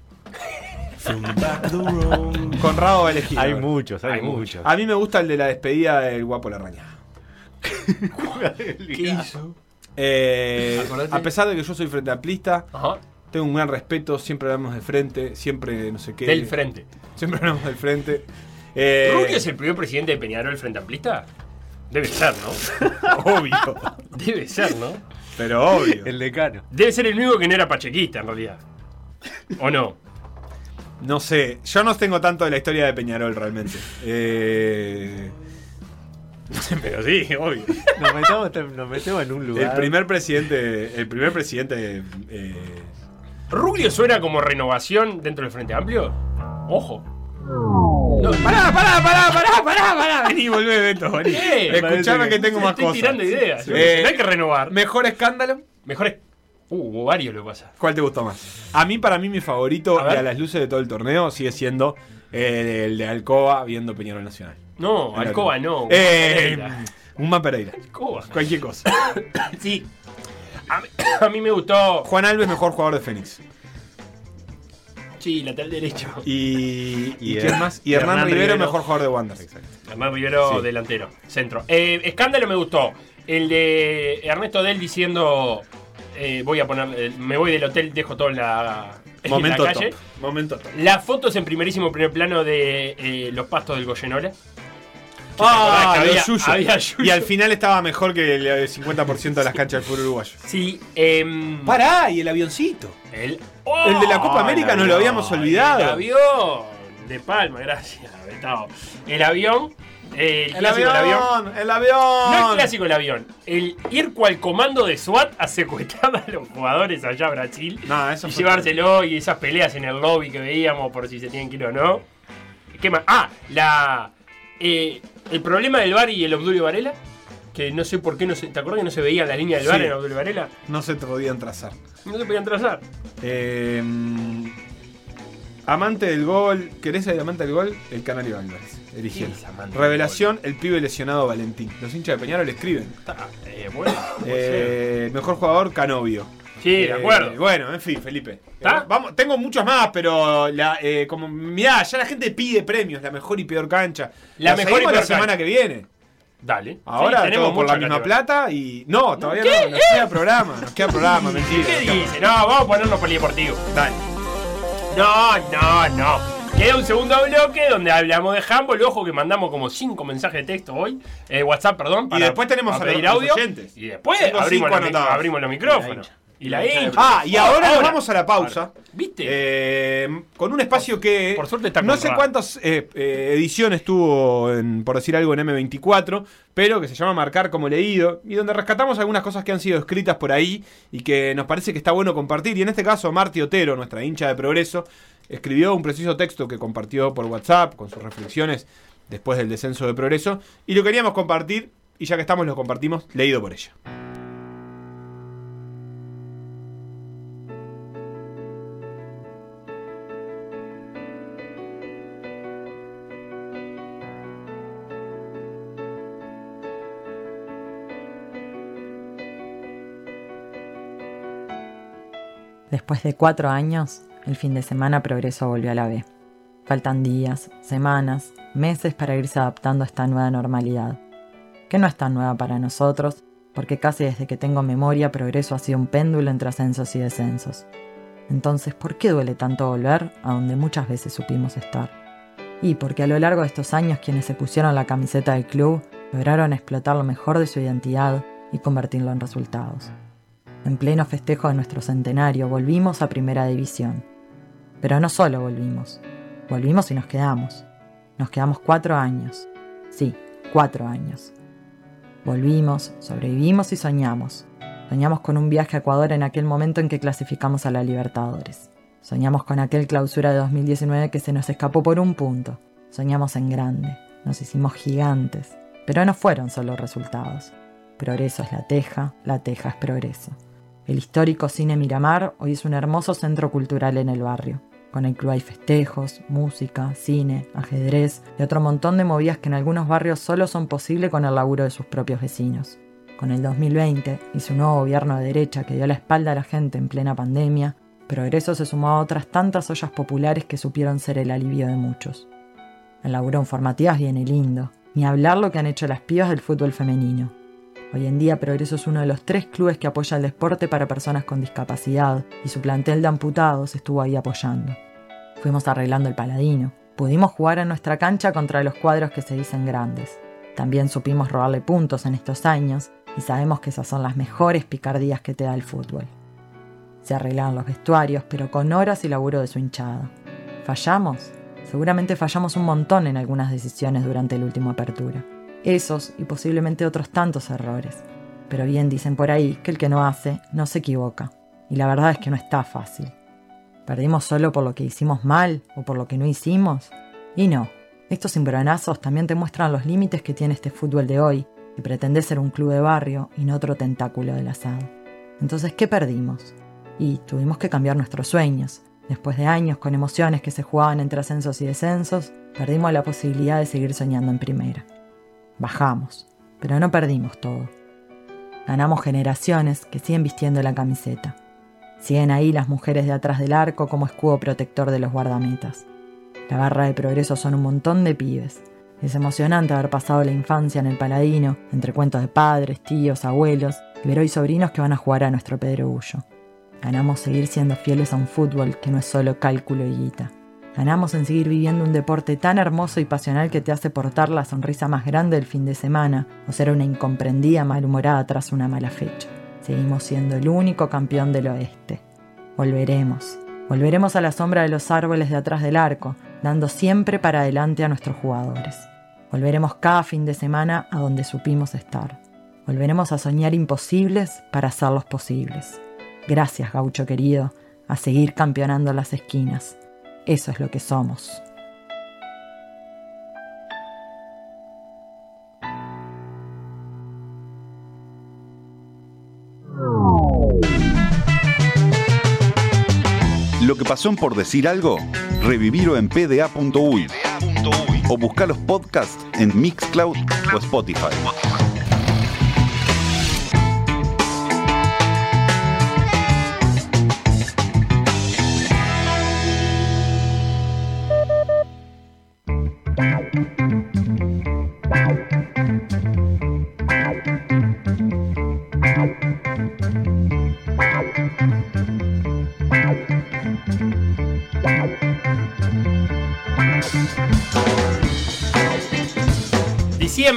Conrado va a elegir. Hay muchos, hay, Hay muchos. A mí me gusta el de la despedida del guapo Larraña. ¿Qué hizo? Eh, a pesar de que yo soy frente amplista, Ajá. tengo un gran respeto, siempre hablamos de frente, siempre no sé qué. Del frente. Siempre hablamos del frente. Eh, ¿Rubio es el primer presidente de Peñarol frente amplista? Debe ser, ¿no? Obvio, Debe ser, ¿no? pero obvio. El decano. Debe ser el único que no era pachequista, en realidad. ¿O no? No sé, yo no tengo tanto de la historia de Peñarol realmente. Eh, pero sí, obvio. Nos metemos, nos metemos en un lugar. El primer presidente, el primer presidente eh, ¿Rubio suena como renovación dentro del Frente Amplio? Ojo. No, pará, pará, pará, pará, pará, pará. Vení, volvé, Beto, vení. Eh, Escuchame que tengo más Estoy cosas. tirando ideas. Eh, no hay que renovar. Mejor escándalo. Mejor es. Uh, hubo varios lo que pasa. ¿Cuál te gustó más? A mí, para mí, mi favorito A y a las luces de todo el torneo sigue siendo eh, el de Alcoba viendo Peñarol Nacional. No, El Alcoba no. Eh, Pereira. Guzmán Pereira. Alcoba. Cualquier cosa. Sí. A mí, a mí me gustó. Juan Alves, mejor jugador de Fénix. Sí, lateral derecho. Y, Y ¿y quién más? Y Hernán, Hernán Rivero, mejor jugador de Wander. Hernán Rivero, Sí. delantero. Centro. Eh, escándalo me gustó. El de Ernesto Del diciendo. Eh, voy a poner. eh, me voy del hotel, dejo todo en la, en Momento la top. calle. Momento top. Las fotos en primerísimo primer plano de eh, los pastos del Goyenola. Ah, había- Yuyo. había Yuyo. Y al final estaba mejor que el 50% de las canchas del fútbol uruguayo. Sí. em, Pará, y el avioncito. el, El de la Copa América nos lo habíamos olvidado. El avión. De Palma, gracias, Betao. El avión. El, El clásico avión. avión, el avión. No el clásico del avión. El ir cual comando de SWAT a secuestrar a los jugadores allá a Brasil. No, eso y fue llevárselo y esas peleas en el lobby que veíamos por si se tienen que ir o no. ¿Qué más? Ah, la. eh, el problema del bar y el Obdulio Varela. Que no sé por qué no se. ¿Te acuerdas que no se veía la línea del bar Sí. en Obdulio Varela? No se te podían trazar. No se podían trazar. Eh, amante del gol. ¿Querés el amante del gol? El Canario Álvarez. Eligiendo. ¿Quién es amante del Revelación, el pibe lesionado Valentín. Los hinchas de Peñarol le escriben. Está, eh, bueno, Eh, mejor jugador, Canovio. Sí, de Eh, acuerdo. bueno, en fin, Felipe. Eh, vamos, tengo muchos más, pero la, eh, como mirá, ya la gente pide premios, la mejor y peor cancha. La mejor y peor la semana cancha. que viene. Dale. Ahora Sí, todo por la misma categoría. plata y. No, todavía ¿Qué? no, nos queda programa, nos queda programa, mentira. ¿Qué dice? No, vamos a ponernos polideportivo. Dale. No, no, no. Queda un segundo bloque donde hablamos de handball. Ojo que mandamos como cinco mensajes de texto hoy. Eh, WhatsApp, perdón. Y después tenemos para a pedir los audio. oyentes. Y después abrimos los, abrimos los micrófonos. Y la hincha. Ah, y ahora, nos vamos a la pausa. ¿Viste? Eh, con un espacio que. por suerte está No sé cuántas eh, eh, ediciones tuvo, en, por decir algo, en M24, pero que se llama Marcar como leído, y donde rescatamos algunas cosas que han sido escritas por ahí y que nos parece que está bueno compartir. Y en este caso, Marti Otero, nuestra hincha de progreso, escribió un preciso texto que compartió por WhatsApp con sus reflexiones después del descenso de progreso, y lo queríamos compartir, y ya que estamos, lo compartimos leído por ella. Después de cuatro años, el fin de semana Progreso volvió a la B. Faltan días, semanas, meses para irse adaptando a esta nueva normalidad, que no es tan nueva para nosotros, porque casi desde que tengo memoria Progreso ha sido un péndulo entre ascensos y descensos. Entonces, ¿por qué duele tanto volver a donde muchas veces supimos estar? Y porque a lo largo de estos años quienes se pusieron la camiseta del club lograron explotar lo mejor de su identidad y convertirlo en resultados. En pleno festejo de nuestro centenario volvimos a Primera División. Pero no solo volvimos, volvimos y nos quedamos. Nos quedamos cuatro años. Sí, cuatro años. Volvimos, sobrevivimos y soñamos. Soñamos con un viaje a Ecuador en aquel momento en que clasificamos a la Libertadores. Soñamos con aquel clausura de 2019 que se nos escapó por un punto. Soñamos en grande. Nos hicimos gigantes. Pero no fueron solo resultados. Progreso es la teja, la teja es progreso. El histórico Cine Miramar hoy es un hermoso centro cultural en el barrio. Con el club hay festejos, música, cine, ajedrez y otro montón de movidas que en algunos barrios solo son posibles con el laburo de sus propios vecinos. Con el 2020 y su nuevo gobierno de derecha que dio la espalda a la gente en plena pandemia, Progreso se sumó a otras tantas ollas populares que supieron ser el alivio de muchos. El laburo en formativas viene lindo, ni hablar lo que han hecho las pibas del fútbol femenino. Hoy en día Progreso es uno de los tres clubes que apoya el deporte para personas con discapacidad y su plantel de amputados estuvo ahí apoyando. Fuimos arreglando el paladino, pudimos jugar en nuestra cancha contra los cuadros que se dicen grandes. También supimos robarle puntos en estos años y sabemos que esas son las mejores picardías que te da el fútbol. Se arreglaron los vestuarios, pero con horas y laburo de su hinchada. ¿Fallamos? Seguramente fallamos un montón en algunas decisiones durante la última apertura. Esos y posiblemente otros tantos errores. Pero bien dicen por ahí que el que no hace no se equivoca. Y la verdad es que no está fácil. ¿Perdimos solo por lo que hicimos mal o por lo que no hicimos? Y no. Estos cimbronazos también te muestran los límites que tiene este fútbol de hoy y pretende ser un club de barrio y no otro tentáculo del asado. Entonces, ¿qué perdimos? Y tuvimos que cambiar nuestros sueños. Después de años con emociones que se jugaban entre ascensos y descensos, perdimos la posibilidad de seguir soñando en primera. Bajamos, pero no perdimos todo. Ganamos generaciones que siguen vistiendo la camiseta. Siguen ahí las mujeres de atrás del arco como escudo protector de los guardametas. La barra de progreso son un montón de pibes. Es emocionante haber pasado la infancia en el Paladino, entre cuentos de padres, tíos, abuelos, y ver hoy sobrinos que van a jugar a nuestro Pedro Ullo. Ganamos seguir siendo fieles a un fútbol que no es solo cálculo y guita. Ganamos en seguir viviendo un deporte tan hermoso y pasional que te hace portar la sonrisa más grande del fin de semana o ser una incomprendida malhumorada tras una mala fecha. Seguimos siendo el único campeón del oeste. Volveremos. Volveremos a la sombra de los árboles de atrás del arco, dando siempre para adelante a nuestros jugadores. Volveremos cada fin de semana a donde supimos estar. Volveremos a soñar imposibles para hacerlos posibles. Gracias, gaucho querido, a seguir campeonando las esquinas. Eso es lo que somos. Lo que pasó en por decir algo, revivirlo en pda.uy o buscar los podcasts en Mixcloud o Spotify.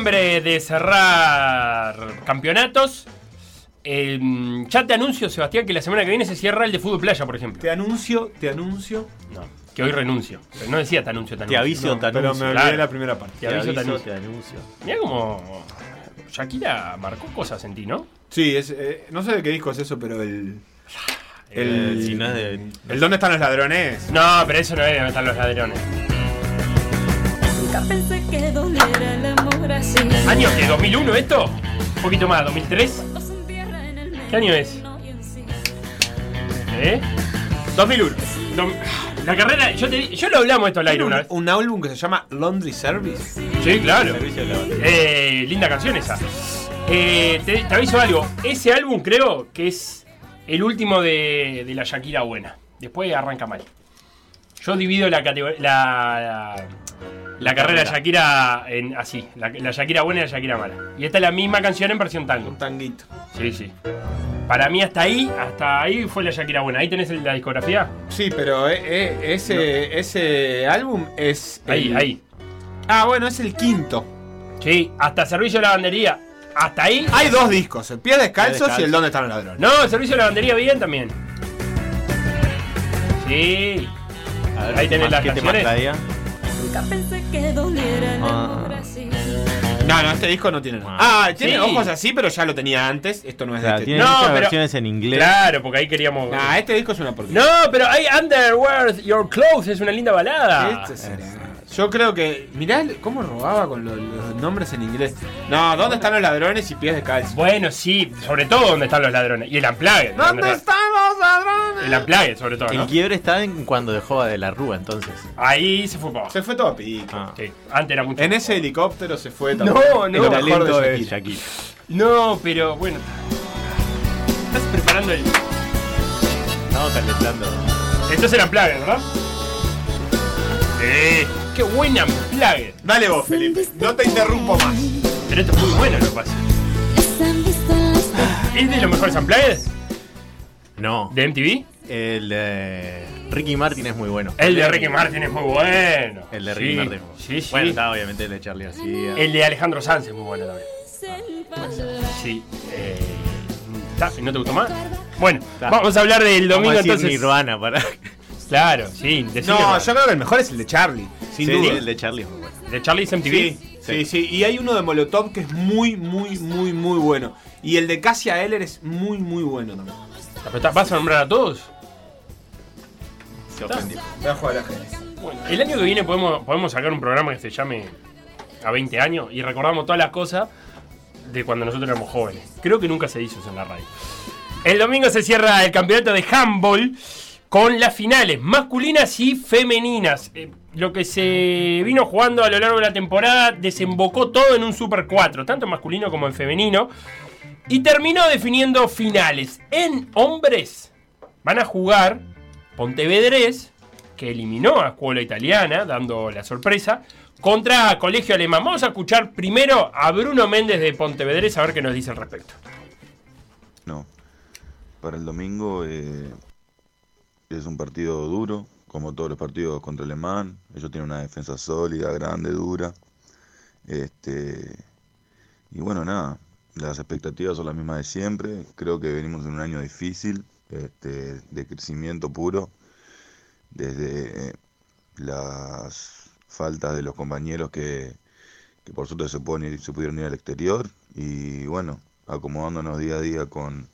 Diciembre de cerrar campeonatos. Eh, ya te anuncio, Sebastián, que la semana que viene se cierra el de fútbol playa, por ejemplo. Te anuncio, te anuncio. No, que hoy renuncio. Pero no decía te anuncio, te Te anuncio. aviso, No, te pero anuncio. me olvidé Claro. la primera parte. Te aviso, te anuncio. te anuncio. Mira como Shakira marcó cosas en ti, ¿no? Sí, es, eh, no sé de qué disco es eso, pero el. Eh, El, si no es de- el ¿Dónde están los ladrones? No, pero eso no es donde están los ladrones. Nunca pensé que doliera el amor así. ¿Año que 2001 esto? Un poquito más, 2003. Cuando se entierra en el medio ¿Qué año es? ¿Eh? 2001. Dom- La carrera, yo, te, yo lo hablamos esto al aire Tiene una un, vez. un álbum que se llama Laundry Service. Sí, claro. Eh, linda canción esa. Eh, te, te aviso algo. Ese álbum creo que es el último de, de la Shakira buena. Después arranca mal. Yo divido la categoría. La, la, la carrera de Shakira en así. La, la Shakira buena y la Shakira mala. Y esta es la misma canción en versión tango. Un tanguito. Sí, sí. Para mí hasta ahí, hasta ahí fue la Shakira buena. Ahí tenés la discografía. Sí, pero eh, eh, ese, ese álbum es. Ahí, el- ahí. Ah, bueno, es el quinto. Sí, hasta Servicio de Lavandería. Hasta ahí. Hay dos discos: el pie descalzos descalzo. y el ¿Dónde están los ladrones? No, el servicio de lavandería bien también. Sí. A ver, Ahí tenés ¿qué las más- ¿Qué tema canciones. Nunca pensé que doliera el Ah. amor así. No, no, este disco no tiene nada. Ah. Ah, tiene Sí. ojos así, pero ya lo tenía antes. Esto no es de este. tiene No, muchas pero- versiones en inglés. Claro, porque ahí queríamos. Nah, este disco es una porquería. No, pero hay Underwear Your Clothes, es una linda balada. Este será. Yo creo que. Mirá el- cómo robaba con los, los nombres en inglés. No, ¿dónde están los ladrones y pies descalzos? Bueno, sí, sobre todo donde están los ladrones. Y el Unplugged. ¿Dónde están los ladrones? El Unplugged, sobre todo, El ¿no? quiebre está en cuando dejó a de la Rúa, entonces. Ahí se fue para. Se fue todo a pique. Ah. Sí, antes era mucho. En ese helicóptero se fue No, también. no. El mejor talento de Shakira. No, pero bueno. Estás preparando el. No, Estamos calentando. Estos eran Plague, ¿verdad? Sí. Qué buena Plague. Dale vos, Felipe. No te interrumpo más. Pero esto es muy bueno lo que pasa. ¿Es de los mejores Unplugged? No. ¿De MTV? El de Ricky Martin es muy bueno. El de Ricky Martin es muy bueno. El de Ricky Sí, Martin. Sí, sí. Bueno, está obviamente el de Charlie García. El de Alejandro Sanz es muy bueno también. Sí. Eh. ¿No te gustó más? Bueno, Está. vamos a hablar del Vamos a domingo decir entonces. Nirvana para. Claro, sí. No, Nirvana. yo creo que el mejor es el de Charlie, sin Sí, duda. el de Charlie es muy bueno. ¿De Charlie's MTV? Sí, sí, sí. Y hay uno de Molotov que es muy, muy, muy, muy bueno. Y el de Cassia Eller es muy, muy bueno también. ¿Vas a nombrar a todos? Se ofendió. Voy a jugar a la gente. Bueno, el año que viene podemos, podemos sacar un programa que se llame A 20 años y recordamos todas las cosas de cuando nosotros éramos jóvenes. Creo que nunca se hizo eso en la radio. El domingo se cierra el campeonato de handball con las finales masculinas y femeninas. Eh, lo que se vino jugando a lo largo de la temporada desembocó todo en un Super 4, tanto en masculino como en femenino. Y terminó definiendo finales. En hombres van a jugar Pontevedrés, que eliminó a Escuela Italiana, dando la sorpresa, contra Colegio Alemán. Vamos a escuchar primero a Bruno Méndez de Pontevedrés a ver qué nos dice al respecto. No. Para el domingo eh, es un partido duro, como todos los partidos contra Alemán. Ellos tienen una defensa sólida, grande, dura. Este, y bueno, nada, las expectativas son las mismas de siempre. Creo que venimos en un año difícil, este, de crecimiento puro, desde las faltas de los compañeros que, por suerte se, pudieron ir al exterior y bueno, acomodándonos día a día con,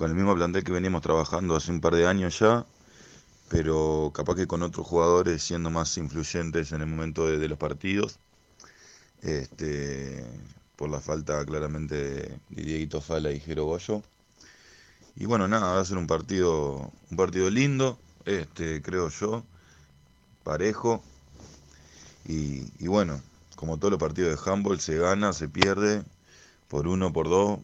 el mismo plantel que veníamos trabajando hace un par de años ya, pero capaz que con otros jugadores siendo más influyentes en el momento de, de los partidos, este, por la falta claramente de, de Dieguito Fala y Jero Goyo. Y bueno, nada, va a ser un partido, un partido lindo, este, creo yo, parejo. Y, bueno, como todos los partidos de handball, se gana, se pierde, por uno, por dos.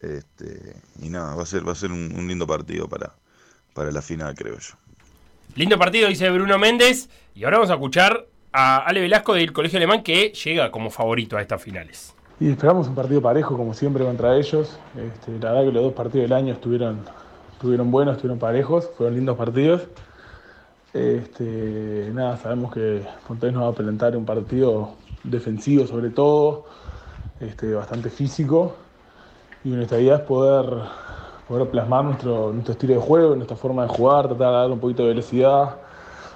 Este, y nada, va a ser, va a ser un, un lindo partido para, para la final, creo yo. Lindo partido, dice Bruno Méndez. Y ahora vamos a escuchar a Ale Velasco del Colegio Alemán que llega como favorito a estas finales. Y esperamos un partido parejo, como siempre, contra ellos. Este, la verdad que los dos partidos del año estuvieron, estuvieron buenos, estuvieron parejos, fueron lindos partidos. Este, nada, sabemos que Pontes nos va a presentar un partido defensivo sobre todo, este, bastante físico. Y nuestra idea es poder, poder plasmar nuestro, nuestro estilo de juego, nuestra forma de jugar, tratar de dar un poquito de velocidad,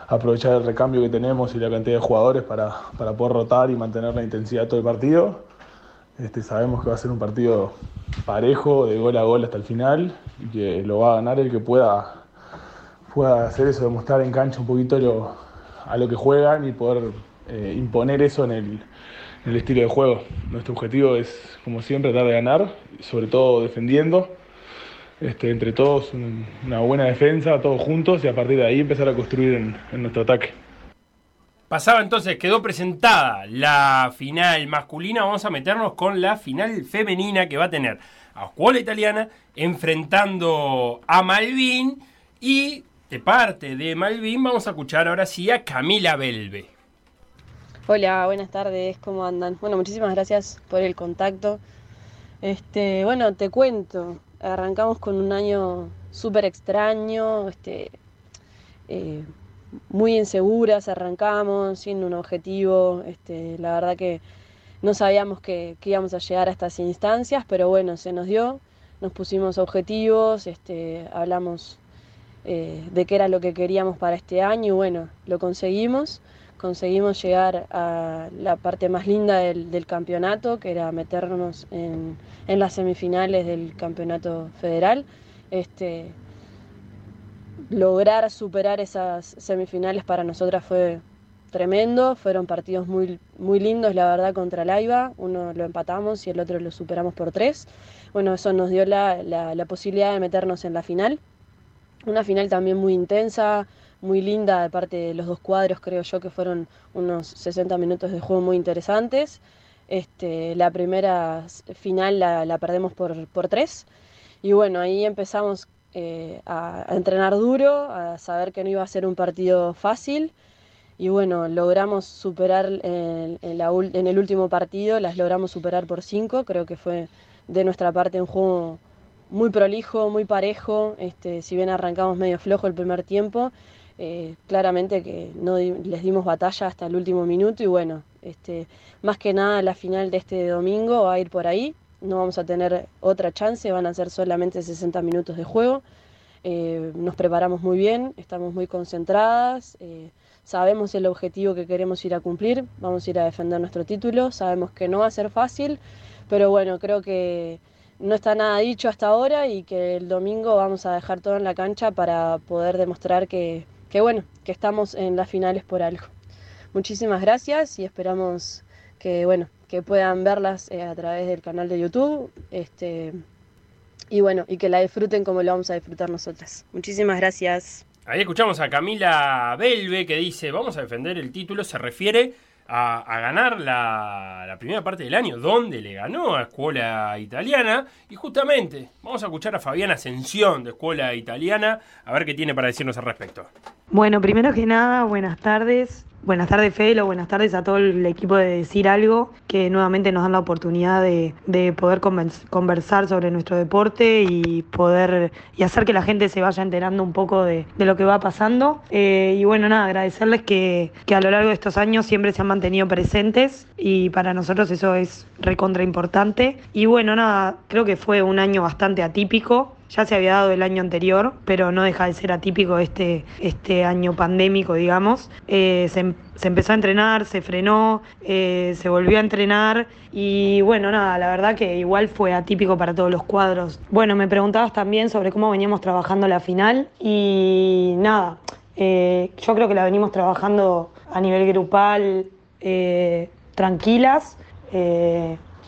aprovechar el recambio que tenemos y la cantidad de jugadores para, para poder rotar y mantener la intensidad todo el partido. Este, sabemos que va a ser un partido parejo, de gol a gol hasta el final, y que lo va a ganar el que pueda, pueda hacer eso, demostrar en cancha un poquito lo- a lo que juegan y poder eh, imponer eso en el, estilo de juego. Nuestro objetivo es, como siempre, tratar de ganar, sobre todo defendiendo. Este, entre todos un- una buena defensa, todos juntos, y a partir de ahí empezar a construir en nuestro ataque. Pasaba entonces, quedó presentada la final masculina. Vamos a meternos con la final femenina que va a tener a Escuela Italiana enfrentando a Malvin. Y de parte de Malvin, vamos a escuchar ahora sí a Camila Belve. Hola, buenas tardes, ¿cómo andan? Bueno, muchísimas gracias por el contacto. Este, bueno, te cuento, arrancamos con un año súper extraño, este, eh, muy inseguras, arrancamos sin un objetivo, este, la verdad que no sabíamos que, íbamos a llegar a estas instancias, pero bueno, se nos dio, nos pusimos objetivos, este, hablamos eh, de qué era lo que queríamos para este año y bueno, lo conseguimos conseguimos llegar a la parte más linda del, del campeonato, que era meternos en, en las semifinales del campeonato federal. Este, lograr superar esas semifinales para nosotras fue tremendo, fueron partidos muy, muy lindos, la verdad, contra Laiva, uno lo empatamos y el otro lo superamos por tres. Bueno, eso nos dio la, la- posibilidad de meternos en la final, una final también muy intensa, muy linda de parte de los dos cuadros, creo yo que fueron unos 60 minutos de juego muy interesantes. Este, la primera final la, la perdemos por, por tres y bueno, ahí empezamos eh, a, entrenar duro, a saber que no iba a ser un partido fácil. Y bueno, logramos superar en, en el último partido, las logramos superar por cinco. Creo que fue de nuestra parte un juego muy prolijo, muy parejo. Este, si bien arrancamos medio flojo el primer tiempo, eh, claramente que no les dimos batalla hasta el último minuto y bueno, este, más que nada la final de este domingo va a ir por ahí. No vamos a tener otra chance, van a ser solamente 60 minutos de juego. Eh, nos preparamos muy bien, estamos muy concentradas, eh, sabemos el objetivo que queremos ir a cumplir, vamos a ir a defender nuestro título, sabemos que no va a ser fácil, pero bueno, creo que no está nada dicho hasta ahora y que el domingo vamos a dejar todo en la cancha para poder demostrar que, que bueno, que estamos en las finales por algo. Muchísimas gracias y esperamos que bueno, que puedan verlas eh, a través del canal de YouTube. Este, y bueno, y que la disfruten como lo vamos a disfrutar nosotras. Muchísimas gracias. Ahí escuchamos a Camila Belve que dice, vamos a defender el título, se refiere a, a ganar la, la primera parte del año, donde le ganó a Escuela Italiana. Y justamente, vamos a escuchar a Fabiana Ascensión de Escuela Italiana, a ver qué tiene para decirnos al respecto. Bueno, primero que nada, buenas tardes. Buenas tardes, Felo. Buenas tardes a todo el equipo de Decir Algo, que nuevamente nos dan la oportunidad de, de poder conversar sobre nuestro deporte y poder y hacer que la gente se vaya enterando un poco de, de lo que va pasando. Eh, y bueno, nada, agradecerles que, que a lo largo de estos años siempre se han mantenido presentes y para nosotros eso es recontra importante. Y bueno, nada, creo que fue un año bastante atípico. Ya se había dado el año anterior, pero no deja de ser atípico este, este año pandémico, digamos. Eh, se, em- se empezó a entrenar, se frenó, eh, se volvió a entrenar y bueno, nada, la verdad que igual fue atípico para todos los cuadros. Bueno, me preguntabas también sobre cómo veníamos trabajando la final y nada, eh, yo creo que la venimos trabajando a nivel grupal tranquilas,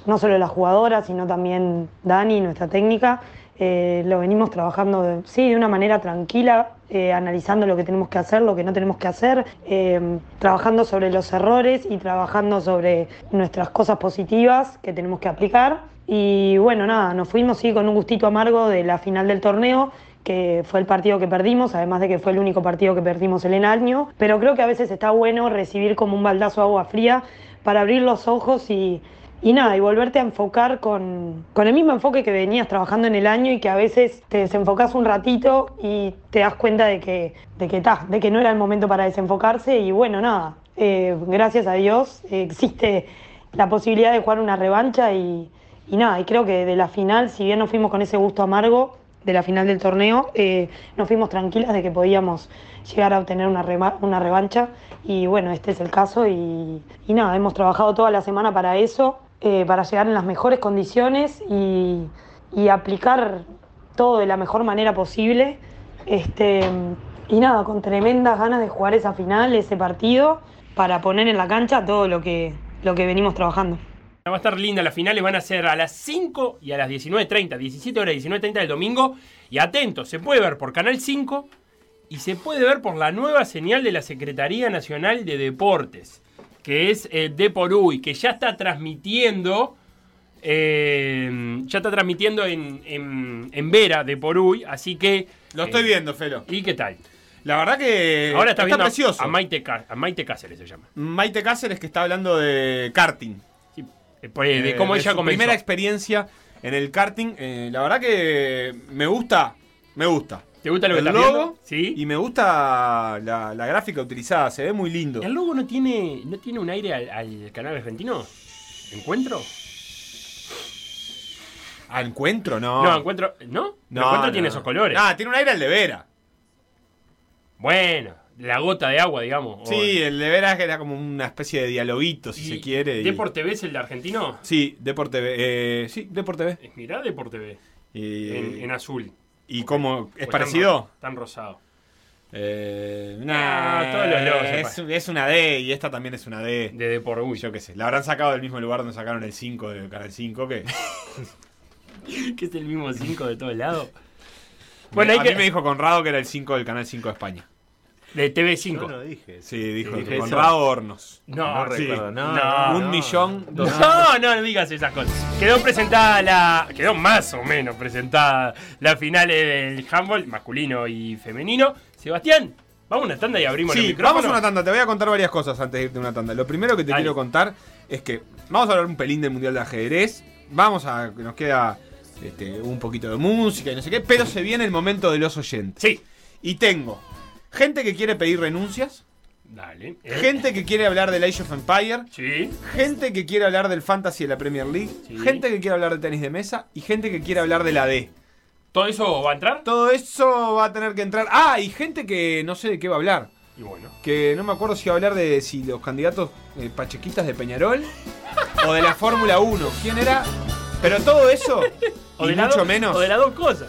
no solo las jugadoras, sino también Dani, nuestra técnica. Eh, lo venimos trabajando, de- sí, de una manera tranquila, eh, analizando lo que tenemos que hacer, lo que no tenemos que hacer, eh, trabajando sobre los errores y trabajando sobre nuestras cosas positivas que tenemos que aplicar. Y bueno, nada, nos fuimos sí, con un gustito amargo de la final del torneo, que fue el partido que perdimos, además de que fue el único partido que perdimos en el año. Pero creo que a veces está bueno recibir como un baldazo de agua fría para abrir los ojos y, y nada, y volverte a enfocar con, con el mismo enfoque que venías trabajando en el año y que a veces te desenfocas un ratito y te das cuenta de que, de que, ta, de que no era el momento para desenfocarse y bueno, nada, eh, gracias a Dios existe la posibilidad de jugar una revancha y, y nada, y creo que de la final, si bien nos fuimos con ese gusto amargo de la final del torneo, eh, nos fuimos tranquilas de que podíamos llegar a obtener una, rema- una revancha y bueno, este es el caso y, y nada, hemos trabajado toda la semana para eso, eh, para llegar en las mejores condiciones y, aplicar todo de la mejor manera posible. Este, y nada, con tremendas ganas de jugar esa final, ese partido, para poner en la cancha todo lo que, lo que venimos trabajando. Va a estar linda, las finales van a ser a las 5 y a las 19.30, 17 horas 19.30 del domingo. Y atentos, se puede ver por Canal 5 y se puede ver por la nueva señal de la Secretaría Nacional de Deportes, que es el Deporui, que ya está transmitiendo, eh, ya está transmitiendo en, en, en Vera, Deporui, así que... Lo estoy viendo, Felo. ¿Y qué tal? La verdad que Ahora está, viendo a- precioso. A, Maite, a Maite Cáceres se llama. Maite Cáceres que está hablando de karting. Eh, por- de cómo ella su comenzó. primera experiencia en el karting. Eh, la verdad que me gusta, me gusta. ¿Te gusta lo que el estás logo? viendo? Sí. Y me gusta la, la gráfica utilizada, se ve muy lindo. ¿El logo no tiene, no tiene un aire al, al canal argentino? ¿Encuentro? ¿A encuentro? No. No, encuentro. ¿No? No, encuentro no. tiene esos colores. Ah, tiene un aire al de Vera. Bueno, la gota de agua, digamos. Sí, el de Vera era como una especie de dialoguito, si se quiere. y- ¿Deport TV es el de argentino? Sí, Deport TV. eh, sí, Deport TV. Mirá Deport TV. Y- En, en azul. ¿Y cómo? ¿Es O parecido? Tan, ro- tan rosado. Eh, Ah, nah, todos los logos es, es una D y esta también es una D. De Deport Uy. Yo qué sé. La habrán sacado del mismo lugar donde sacaron el 5 del Canal 5 que... que es el mismo 5 de todos lados. Bueno, hay a que- mí me dijo Conrado que era el 5 del Canal 5 de España. De TV5. Yo no dije. Sí, dijo Dije Conrado Hornos. No, No sí. recuerdo, no, no, Un no. millón. No, doscientos- no, digas esas cosas. Quedó presentada la. Quedó más o menos presentada la final del handball masculino y femenino. Sebastián, vamos a una tanda y abrimos el Sí, micrófono. vamos a una tanda. Te voy a contar varias cosas antes de irte a una tanda. Lo primero que te quiero contar es que vamos a hablar un pelín del Mundial de Ajedrez. Vamos a. que Nos queda este, un poquito de música y no sé qué. Pero se viene el momento de los oyentes. Sí. Y tengo gente que quiere pedir renuncias. Dale. Eh, Gente que quiere hablar del Age of Empire. Sí. Gente que quiere hablar del Fantasy de la Premier League. Sí. Gente que quiere hablar de tenis de mesa. Y gente que quiere hablar de la D. ¿Todo eso va a entrar? Todo eso va a tener que entrar. Ah, y gente que no sé de qué va a hablar. Y bueno. Que no me acuerdo si va a hablar de si los candidatos eh, pachequistas de Peñarol o de la Fórmula 1. ¿Quién era? Pero todo eso O y de mucho menos. O de las dos cosas.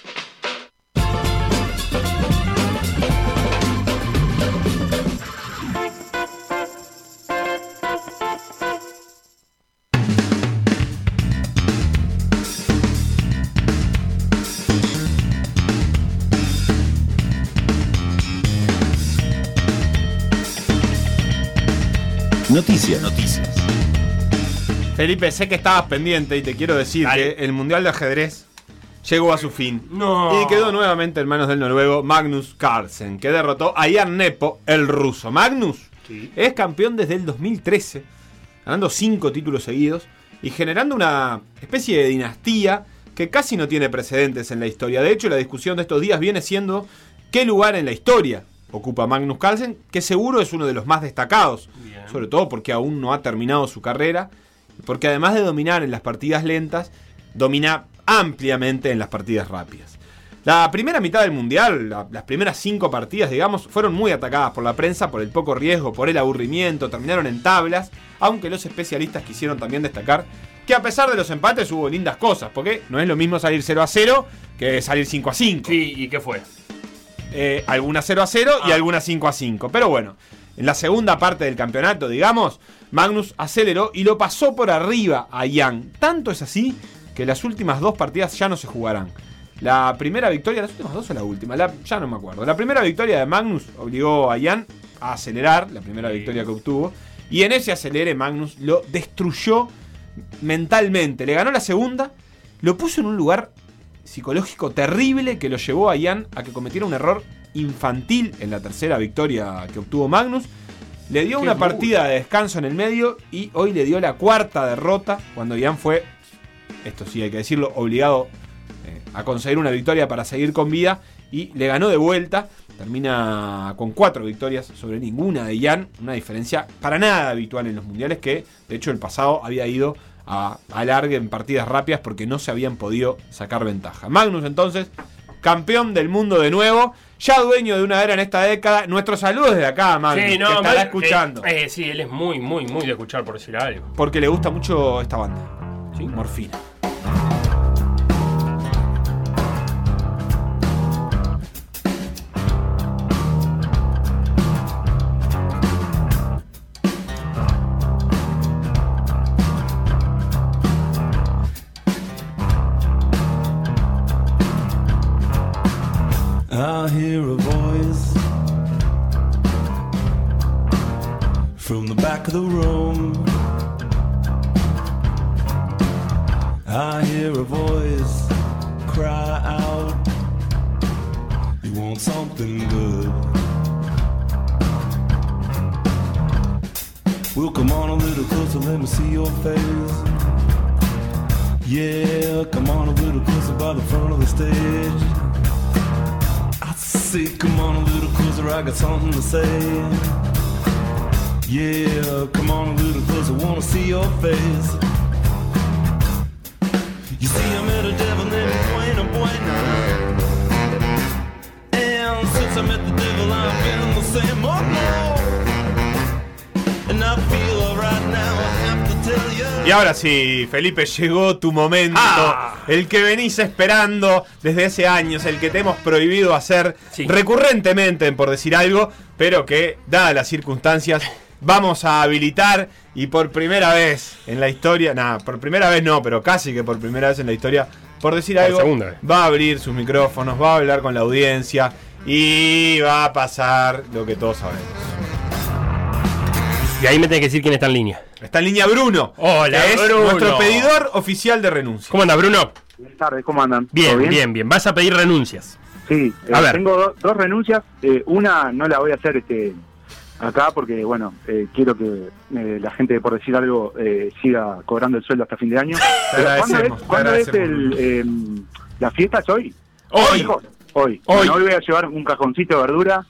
Noticias. Noticias. Felipe, sé que estabas pendiente y te quiero decir Dale. que el Mundial de Ajedrez llegó a su fin. No. Y quedó nuevamente en manos del noruego Magnus Carlsen, que derrotó a Jan Nepo, el ruso. Magnus Sí. es campeón desde el 2013, ganando cinco títulos seguidos y generando una especie de dinastía que casi no tiene precedentes en la historia. De hecho, la discusión de estos días viene siendo qué lugar en la historia ocupa Magnus Carlsen, que seguro es uno de los más destacados, Bien. sobre todo porque aún no ha terminado su carrera, porque además de dominar en las partidas lentas, domina ampliamente en las partidas rápidas. La primera mitad del Mundial, la- las primeras cinco partidas, digamos, fueron muy atacadas por la prensa, por el poco riesgo, por el aburrimiento, terminaron en tablas, aunque los especialistas quisieron también destacar que a pesar de los empates hubo lindas cosas, porque no es lo mismo salir 0 a 0 que salir 5 a 5. Sí, ¿y qué fue? Eh, algunas 0 a 0 y Ah. algunas 5 a 5. Pero bueno, en la segunda parte del campeonato, digamos, Magnus aceleró y lo pasó por arriba a Jan. Tanto es así que las últimas dos partidas ya no se jugarán. La primera victoria, las últimas dos o la última, La- ya no me acuerdo. La primera victoria de Magnus obligó a Jan a acelerar, la primera Sí. victoria que obtuvo. Y en ese acelere Magnus lo destruyó mentalmente. Le ganó la segunda, lo puso en un lugar psicológico terrible que lo llevó a Jan a que cometiera un error infantil en la tercera victoria que obtuvo Magnus. Le dio Qué una partida de descanso en el medio y hoy le dio la cuarta derrota cuando Jan fue, esto sí hay que decirlo, obligado eh, a conseguir una victoria para seguir con vida y le ganó de vuelta. Termina con cuatro victorias sobre ninguna de Jan, una diferencia para nada habitual en los mundiales que de hecho el pasado había ido a alargue en partidas rápidas porque no se habían podido sacar ventaja. Magnus entonces, campeón del mundo de nuevo, ya dueño de una era en esta década. Nuestros saludos desde acá, Magnus, Sí, no, que estará escuchando. eh, eh, sí, él es muy, muy, muy de escuchar, por decir algo. Porque le gusta mucho esta banda. ¿sí? Morfina. Hear a voice from the back of the room. I hear a voice cry out, You want something good? Well, come on a little closer, let me see your face. Yeah, come on a little closer by the front of the stage. Say, come on a little closer, I got something to say. Yeah, come on a little closer, wanna see your face. You see, I met a devil named Buena Buena. And since I met the devil, I've been the same, oh no. And I feel alright now, Y ahora sí, Felipe, llegó tu momento. Ah. El que venís esperando desde hace años, el que te hemos prohibido hacer recurrentemente, por decir algo, pero que, dadas las circunstancias, vamos a habilitar y por primera vez en la historia, nada, por primera vez no, pero casi que por primera vez en la historia, por decir Por algo, segunda va a abrir sus micrófonos, va a hablar con la audiencia y va a pasar lo que todos sabemos. Y ahí me tenés que decir quién está en línea. Está en línea Bruno. Hola, que es Bruno. nuestro pedidor oficial de renuncia. ¿Cómo anda, Bruno? Buenas tardes, ¿cómo andan? Bien, ¿Todo bien, bien, Vas a pedir renuncias. Sí, eh, A ver. tengo do- dos renuncias. Eh, una no la voy a hacer este acá porque, bueno, eh, quiero que eh, la gente, por decir algo, eh, siga cobrando el sueldo hasta fin de año. Pero ¿Cuándo es, cuándo es el, eh, la fiesta? ¿Es hoy? Hoy. Hoy. Hoy. Hoy. Bueno, hoy voy a llevar un cajoncito de verdura.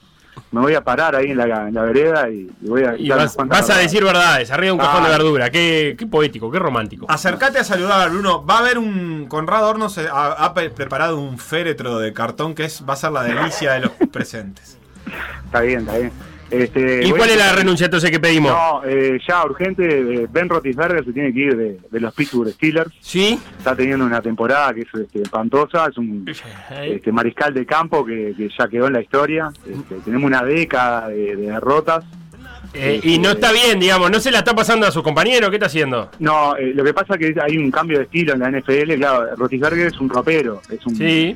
Me voy a parar ahí en la, en la vereda y, y voy a... Y vas, a decir verdades, arriba de un cajón Ah. de verdura. Qué, qué poético, qué romántico. Acercate a saludar, Bruno. Va a haber un. Conrado Hornos eh, ha, ha pre- preparado un féretro de cartón que es, va a ser la delicia de los presentes. Está bien, está bien. Este, ¿Y cuál es la renuncia entonces que pedimos? No, eh, ya urgente, eh, Ben Roethlisberger se tiene que ir de, de los Pittsburgh Steelers. Sí. Está teniendo una temporada que es este, espantosa, es un este, mariscal de campo que, que ya quedó en la historia. Este, tenemos una década de, de derrotas. Eh, y no está bien, digamos, no se la está pasando a su compañero, ¿qué está haciendo? No, eh, lo que pasa es que hay un cambio de estilo en la NFL. Claro, Roethlisberger es un ropero, es un Sí.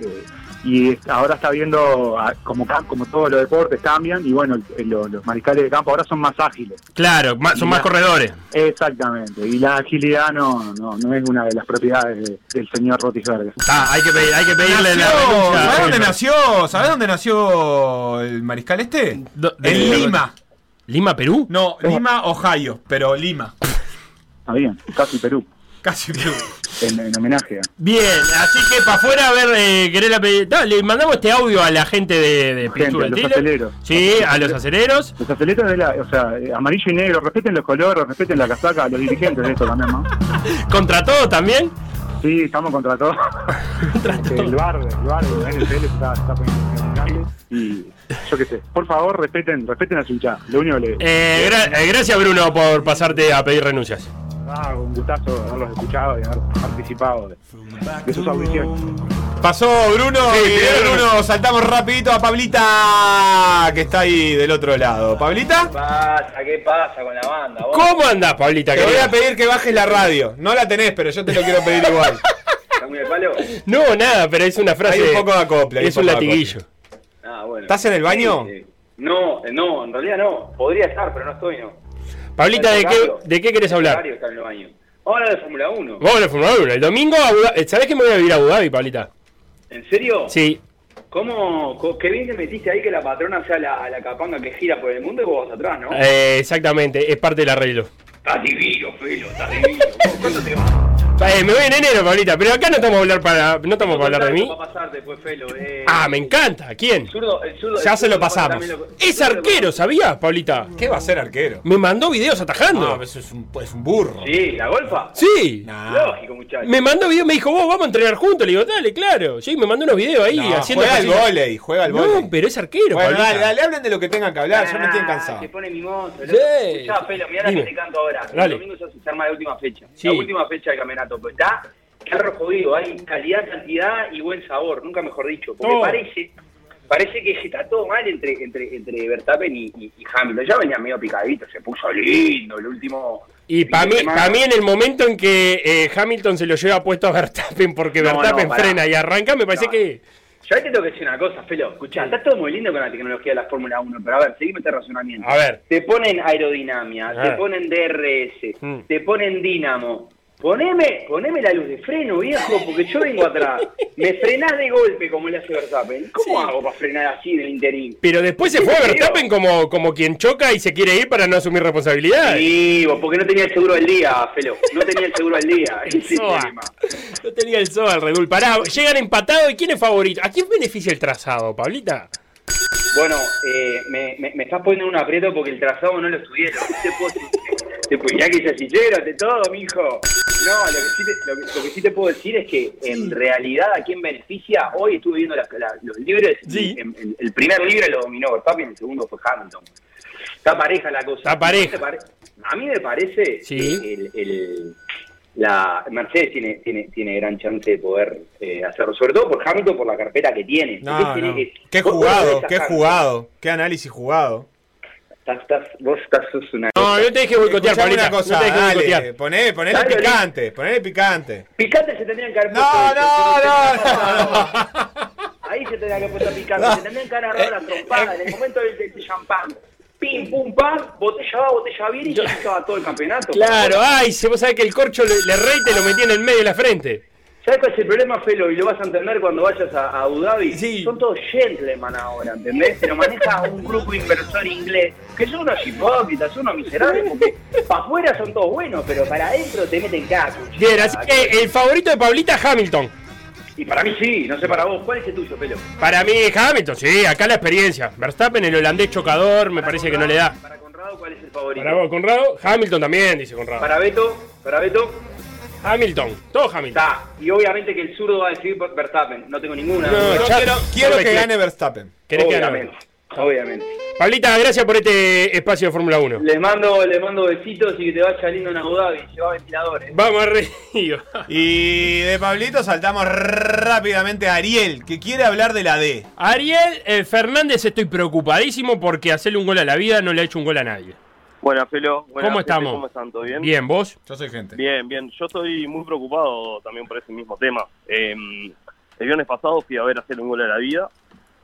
Eh, y ahora está viendo ah, como cam- como todos los deportes cambian y bueno, el- los, los mariscales de campo ahora son más ágiles. Claro, ma- son Y más la- corredores. Exactamente, y la agilidad no, no, no es una de las propiedades de- del señor Roethlisberger. Ah, hay que, pedir- hay que pedirle la Nació-. ¿Sabés dónde nació? ¿Sabés dónde nació el mariscal este? de- en Lima. ¿Lima, Perú? No, Lima, Ohio, pero Lima. Está bien, casi Perú, Casi en, en homenaje. Bien, así que para afuera, a ver, eh, querés la Da, Le mandamos este audio a la gente de, de Gente, los aceleros. Sí, a los aceleros. Los atletas de la, o sea, eh, amarillo y negro, respeten los colores, respeten la casaca, los dirigentes de esto también, ¿no? ¿Contra todo también? Sí, estamos contra todo. Este, El bar, el bar de la NFL está, está poniendo y yo qué sé. Por favor, respeten, respeten a su hinchada. Lo único que le Eh, gra- eh, gracias, Bruno, por pasarte a pedir renuncias. Ah, un gustazo haberlos escuchado y haber participado de, de sus audiciones. Pasó Bruno Sí, y Bruno saltamos rapidito a Pablita que está ahí del otro lado. ¿Pablita? pasa? ¿Qué pasa con la banda? vos? ¿Cómo andás, Pablita? Te voy a pedir que bajes la radio. No la tenés, pero yo te lo quiero pedir igual. ¿Está muy de palo? No, nada, pero es una frase. Hay un poco de acople. Es un latiguillo. Ah, bueno. ¿Estás en el baño? No, eh, no, en realidad no. Podría estar, pero no estoy, no. Pablita, ¿de qué, ¿de qué querés hablar? Está en el baño. Ahora de Fórmula 1. Vamos a la Fórmula 1. El domingo, Dhabi- ¿sabés que me voy a vivir a Abu Dhabi, Pablita? ¿En serio? Sí. ¿Cómo, qué bien que metiste ahí que la patrona sea la, la capanga que gira por el mundo y vos vas atrás, ¿no? Eh, exactamente, es parte del arreglo. Estás divino, Felo, estás divino. ¿Cuánto te va? Eh, me voy en enero, Pablita, pero acá no estamos a hablar para, no estamos para hablar de mí. Va a pasar después, Felo. Eh, Ah, me encanta. ¿Quién? el zurdo, el zurdo, Ya el se lo pasamos. lo- Es arquero, ¿sabías, Pablita? ¿Qué va a ser arquero? Me mandó videos atajando. No, eso es un, es un burro. Sí, la golfa. Sí. Lógico, muchacho. Me mandó videos, me dijo, vos vamos a entrenar juntos. Le digo, dale, claro. Sí, me mandó unos videos ahí No, haciendo. juega al cositas. volei, juega al No, volei. pero es arquero, Bueno, Pablita. dale, dale, hablen de lo que tengan que hablar, yo me estoy Ah, cansado. Se pone mimoso. Sí. Escuchá, Felo, mirá la que te canto ahora. Dale. El domingo se se arma la última fecha. La última fecha del campeonato. Pues está carro jodido. Hay calidad, cantidad y buen sabor. Nunca mejor dicho. Porque parece parece que está todo mal entre entre entre Verstappen y, y, y Hamilton. Ya venía medio picadito. Se puso lindo el último... Y para mí, pa' mí en el momento en que eh, Hamilton se lo lleva puesto a Verstappen porque No, Verstappen no, frena y arranca, me parece que... Yo te tengo que decir una cosa, Felo. Escuchá, está todo muy lindo con la tecnología de la Fórmula 1, pero a ver, seguime este razonamiento. A ver. Te ponen aerodinámica, te ponen DRS, Mm. te ponen dínamo. Poneme, poneme la luz de freno, viejo, porque yo vengo atrás. Me frenás de golpe como le hace Verstappen. ¿Cómo hago para frenar así en el interín? Pero después se fue Verstappen como, como quien choca y se quiere ir para no asumir responsabilidad. Sí, vos, porque no tenía el seguro del día, Felo. No tenía el seguro del día. El Soa. No tenía el sol, Redul. Pará, llegan empatados y ¿quién es favorito? ¿A quién beneficia el trazado, Pablita? Bueno, eh, me, me, me estás poniendo un aprieto porque el trazado no lo estudié. Sí te puedo te ya que se de todo, mijo. No, lo que, sí te, lo, que, lo que sí te puedo decir es que en realidad a quién beneficia, hoy estuve viendo la- los libres, Sí. en- en- el primer libre lo dominó Verstappen, el segundo fue Hamilton. Está pareja la cosa. Está pareja. ¿No te pare- A mí me parece Sí. que el, el- la Mercedes tiene, tiene, tiene gran chance de poder eh, hacerlo, sobre todo por Hamilton, por la carpeta que tiene. No, Porque no. tiene- Qué jugado, qué jugado. Qué análisis jugado. Estás, estás, vos estás sos una. No, no te dejes boicotear, Escuchame una cosa, no dale, boicotear. poné, ponele Dale, picante, ponele picante. Picante se tendrían que haber No, puesto. no, no, Ahí se tendría que haber puesto picante. Se tendrían que haber agarrado la trompada en el momento del, del champán. Pim, pum, pam, botella va, botella viene y ya estaba todo el campeonato. Claro, ay, se vos sabés que el corcho le, le rey te lo metía en el medio de la frente. ¿Sabes cuál es el problema, Felo? Y lo vas a entender cuando vayas a, a Abu Dhabi. Son todos gentlemen ahora, ¿entendés? Te lo maneja un grupo inversor inglés. Que son unos hipócritas, son unos miserables. Porque para afuera son todos buenos, pero para adentro te meten caco. Bien, así que el favorito de Pablita es Hamilton. Y para mí sí, no sé para vos. ¿Cuál es el tuyo, Felo? Para mí Hamilton, sí, acá la experiencia. Verstappen, el holandés chocador, me parece que no le da. Para Conrado, ¿cuál es el favorito? Para vos, Conrado, Hamilton también, dice Conrado. Para Beto, para Beto. Hamilton, todo Hamilton. Está. Y obviamente que el zurdo va a decir Verstappen. No tengo ninguna. No, duda. yo quiero- quiero que gane Verstappen. ¿Querés que gane? obviamente, obviamente. Pablita, gracias por este espacio de Fórmula 1. Les mando, les mando besitos y que te vaya lindo en Abu Dhabi. Lleva ventiladores. Vamos arriba. Y de Pablito saltamos rápidamente a Ariel, que quiere hablar de la D. Ariel eh, Fernández, estoy preocupadísimo porque hacerle un gol a la vida no le ha hecho un gol a nadie. Buenas, Felo. Buenas, ¿Cómo estamos? ¿Cómo están? ¿Todo bien? Bien, ¿vos? Yo soy gente. Bien, bien. Yo estoy muy preocupado también por ese mismo tema. Eh, el viernes pasado fui a ver hacer un gol a la vida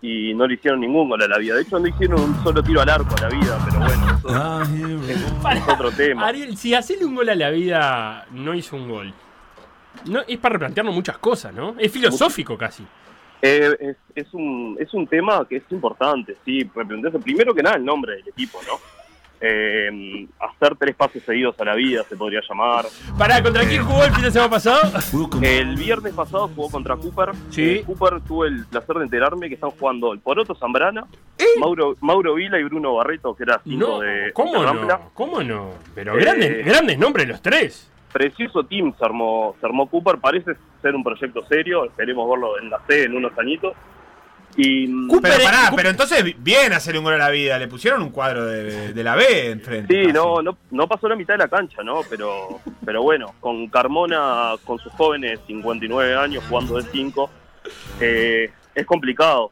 y no le hicieron ningún gol a la vida. De hecho, no hicieron un solo tiro al arco a la vida, pero bueno, eso es otro tema. Ariel, si hacerle un gol a la vida no hizo un gol. No, es para replantearnos muchas cosas, ¿no? Es filosófico casi. Eh, es, es un, es un tema que es importante, sí. Replantearse primero que nada el nombre del equipo, ¿no? Eh, hacer tres pases seguidos a la vida se podría llamar. Pará, ¿contra quién jugó el fin de semana pasado? El viernes pasado jugó contra Cooper. Sí. Eh, Cooper tuve el placer de enterarme que están jugando el Poroto Zambrana, Mauro, Mauro Vila y Bruno Barreto, que era cinco No, de ¿cómo de no? ¿Cómo no? Pero Eh, grandes, grandes nombres los tres. Precioso team se armó, se armó Cooper, parece ser un proyecto serio, esperemos verlo en la C en unos añitos. Y, mm, pero pará, pero entonces bien hacerle un gol a la vida. Le pusieron un cuadro de, de la B enfrente. Sí, no, no, no pasó la mitad de la cancha, ¿no? Pero, pero bueno, con Carmona, con sus jóvenes 59 años, jugando de 5, eh, es complicado.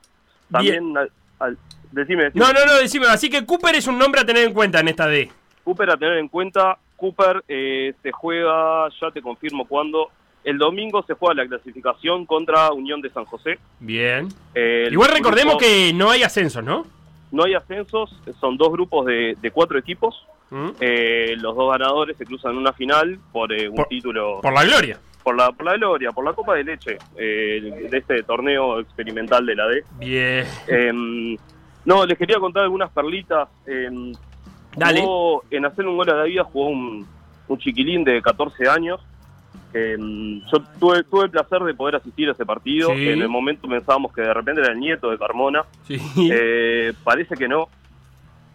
También, al- al- decime, decime. No, no, no, decime. Así que Cooper es un nombre a tener en cuenta en esta D. Cooper a tener en cuenta, Cooper eh, se juega, ya te confirmo cuándo, el domingo se juega la clasificación contra Unión de San José. Bien. El Igual recordemos grupo- que no hay ascensos, ¿no? No hay ascensos, son dos grupos de, de cuatro equipos. ¿Mm? Eh, los dos ganadores se cruzan en una final por eh, un Por- título. Por la gloria. Por la, por la gloria, por la Copa de Leche eh, de este torneo experimental de la D. Bien. Em, no, les quería contar algunas perlitas. Em, Dale. jugó- en hacer un gol a la vida jugó un, un chiquilín de 14 años. Em, yo tuve, tuve el placer de poder asistir a ese partido. Sí. En el momento pensábamos que de repente era el nieto de Carmona. Sí. Eh, parece que no.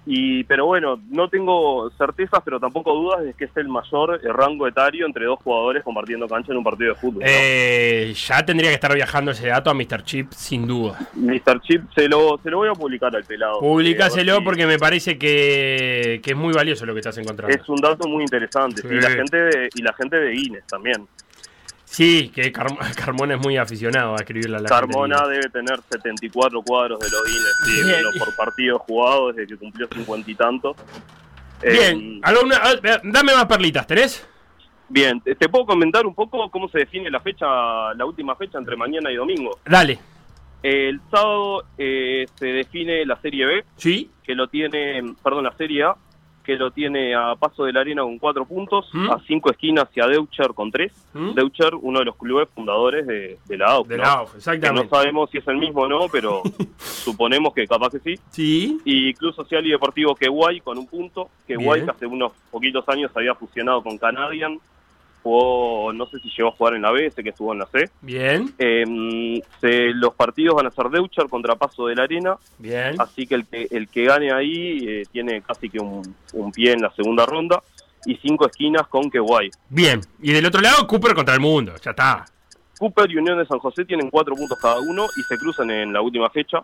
Y, pero bueno, no tengo certezas, pero tampoco dudas de que es el mayor eh, rango etario entre dos jugadores compartiendo cancha en un partido de fútbol. ¿no? Eh, ya tendría que estar viajando ese dato a Mr. Chip, sin duda. Mr. Chip, se lo, se lo voy a publicar al pelado. Eh, Publicáselo si- porque me parece que, que es muy valioso lo que estás encontrando. Es un dato muy interesante. Sí. Y la gente de, y la gente de Guinness también. Sí, que Car- Carmona es muy aficionado a escribirle a la Carmona gente. debe tener 74 cuadros de sí, Bien. por partido jugado desde que cumplió 50 y tantos. Bien, Eh, alguna- ver, dame más perlitas, ¿tenés? bien, te te puedo comentar un poco cómo se define la fecha, la última fecha entre mañana y domingo. Dale. El sábado eh, se define la Serie B. Sí. Que lo tiene, perdón, la Serie A, que lo tiene a Paso de la Arena con cuatro puntos, ¿Mm? a cinco esquinas y a Deutscher con tres. ¿Mm? Deutscher, uno de los clubes fundadores de, de la AUF. De ¿no? la AUF, exactamente. Que no sabemos si es el mismo o no, pero suponemos que capaz que sí. Sí. Y Club Social y Deportivo Queguay con un punto. Queguay que hace unos poquitos años había fusionado con Canadian. Jugó, no sé si llegó a jugar en la B, sé que estuvo en la C. Bien. Eh, se- los partidos van a ser Deutscher contra Paso de la Arena. Bien. Así que el que, el que gane ahí eh, tiene casi que un, un pie en la segunda ronda. Y cinco esquinas con Queguay. Bien. Y del otro lado, Cooper contra el mundo. Ya está. Cooper y Unión de San José tienen cuatro puntos cada uno y se cruzan en la última fecha.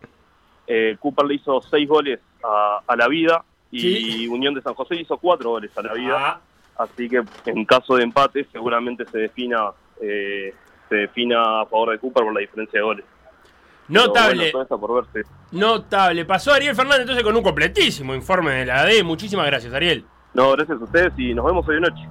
Eh, Cooper le hizo seis goles a, a la vida y Sí. Unión de San José hizo cuatro goles a la vida. Ah. Así que en caso de empate seguramente se defina eh, se defina a favor de Cooper por la diferencia de goles. Notable. bueno, todo está por verse. Notable. Pasó Ariel Fernández entonces con un completísimo informe de la AD. Muchísimas gracias, Ariel. No, gracias a ustedes y nos vemos hoy de noche.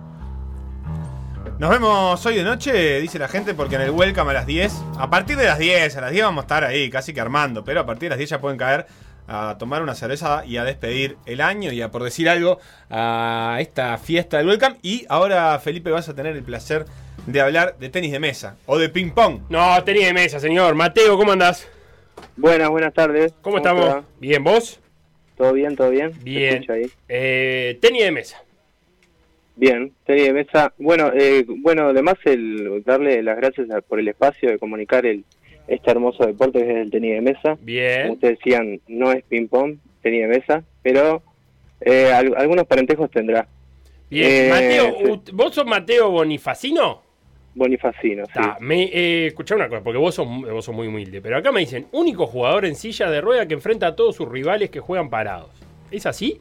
Nos vemos hoy de noche, dice la gente, porque en el welcome a las 10, a partir de las 10, a las 10 vamos a estar ahí casi que armando, pero a partir de las 10 ya pueden caer a tomar una cerveza y a despedir el año y a por decir algo a esta fiesta del welcome. Y ahora, Felipe, vas a tener el placer de hablar de tenis de mesa o de ping pong. No, tenis de mesa, señor. Mateo, ¿cómo andás? Buenas, buenas tardes. ¿Cómo, estamos? Bien, ¿vos? ¿Todo bien, todo bien? Bien. ahí. Eh, tenis de mesa. Bien, tenis de mesa. Bueno, eh, bueno, además el darle las gracias por el espacio de comunicar el este hermoso deporte que es el tenis de mesa. Bien. Como ustedes decían, no es ping pong, tenis de mesa, pero eh, al- algunos parentejos tendrá. Bien. Eh, Mateo, sí. ¿vos sos Mateo Bonifacino? Bonifacino, sí. Ta, me, eh, escuchá una cosa, porque vos sos, vos sos muy humilde, pero acá me dicen, único jugador en silla de rueda que enfrenta a todos sus rivales que juegan parados. ¿Es así?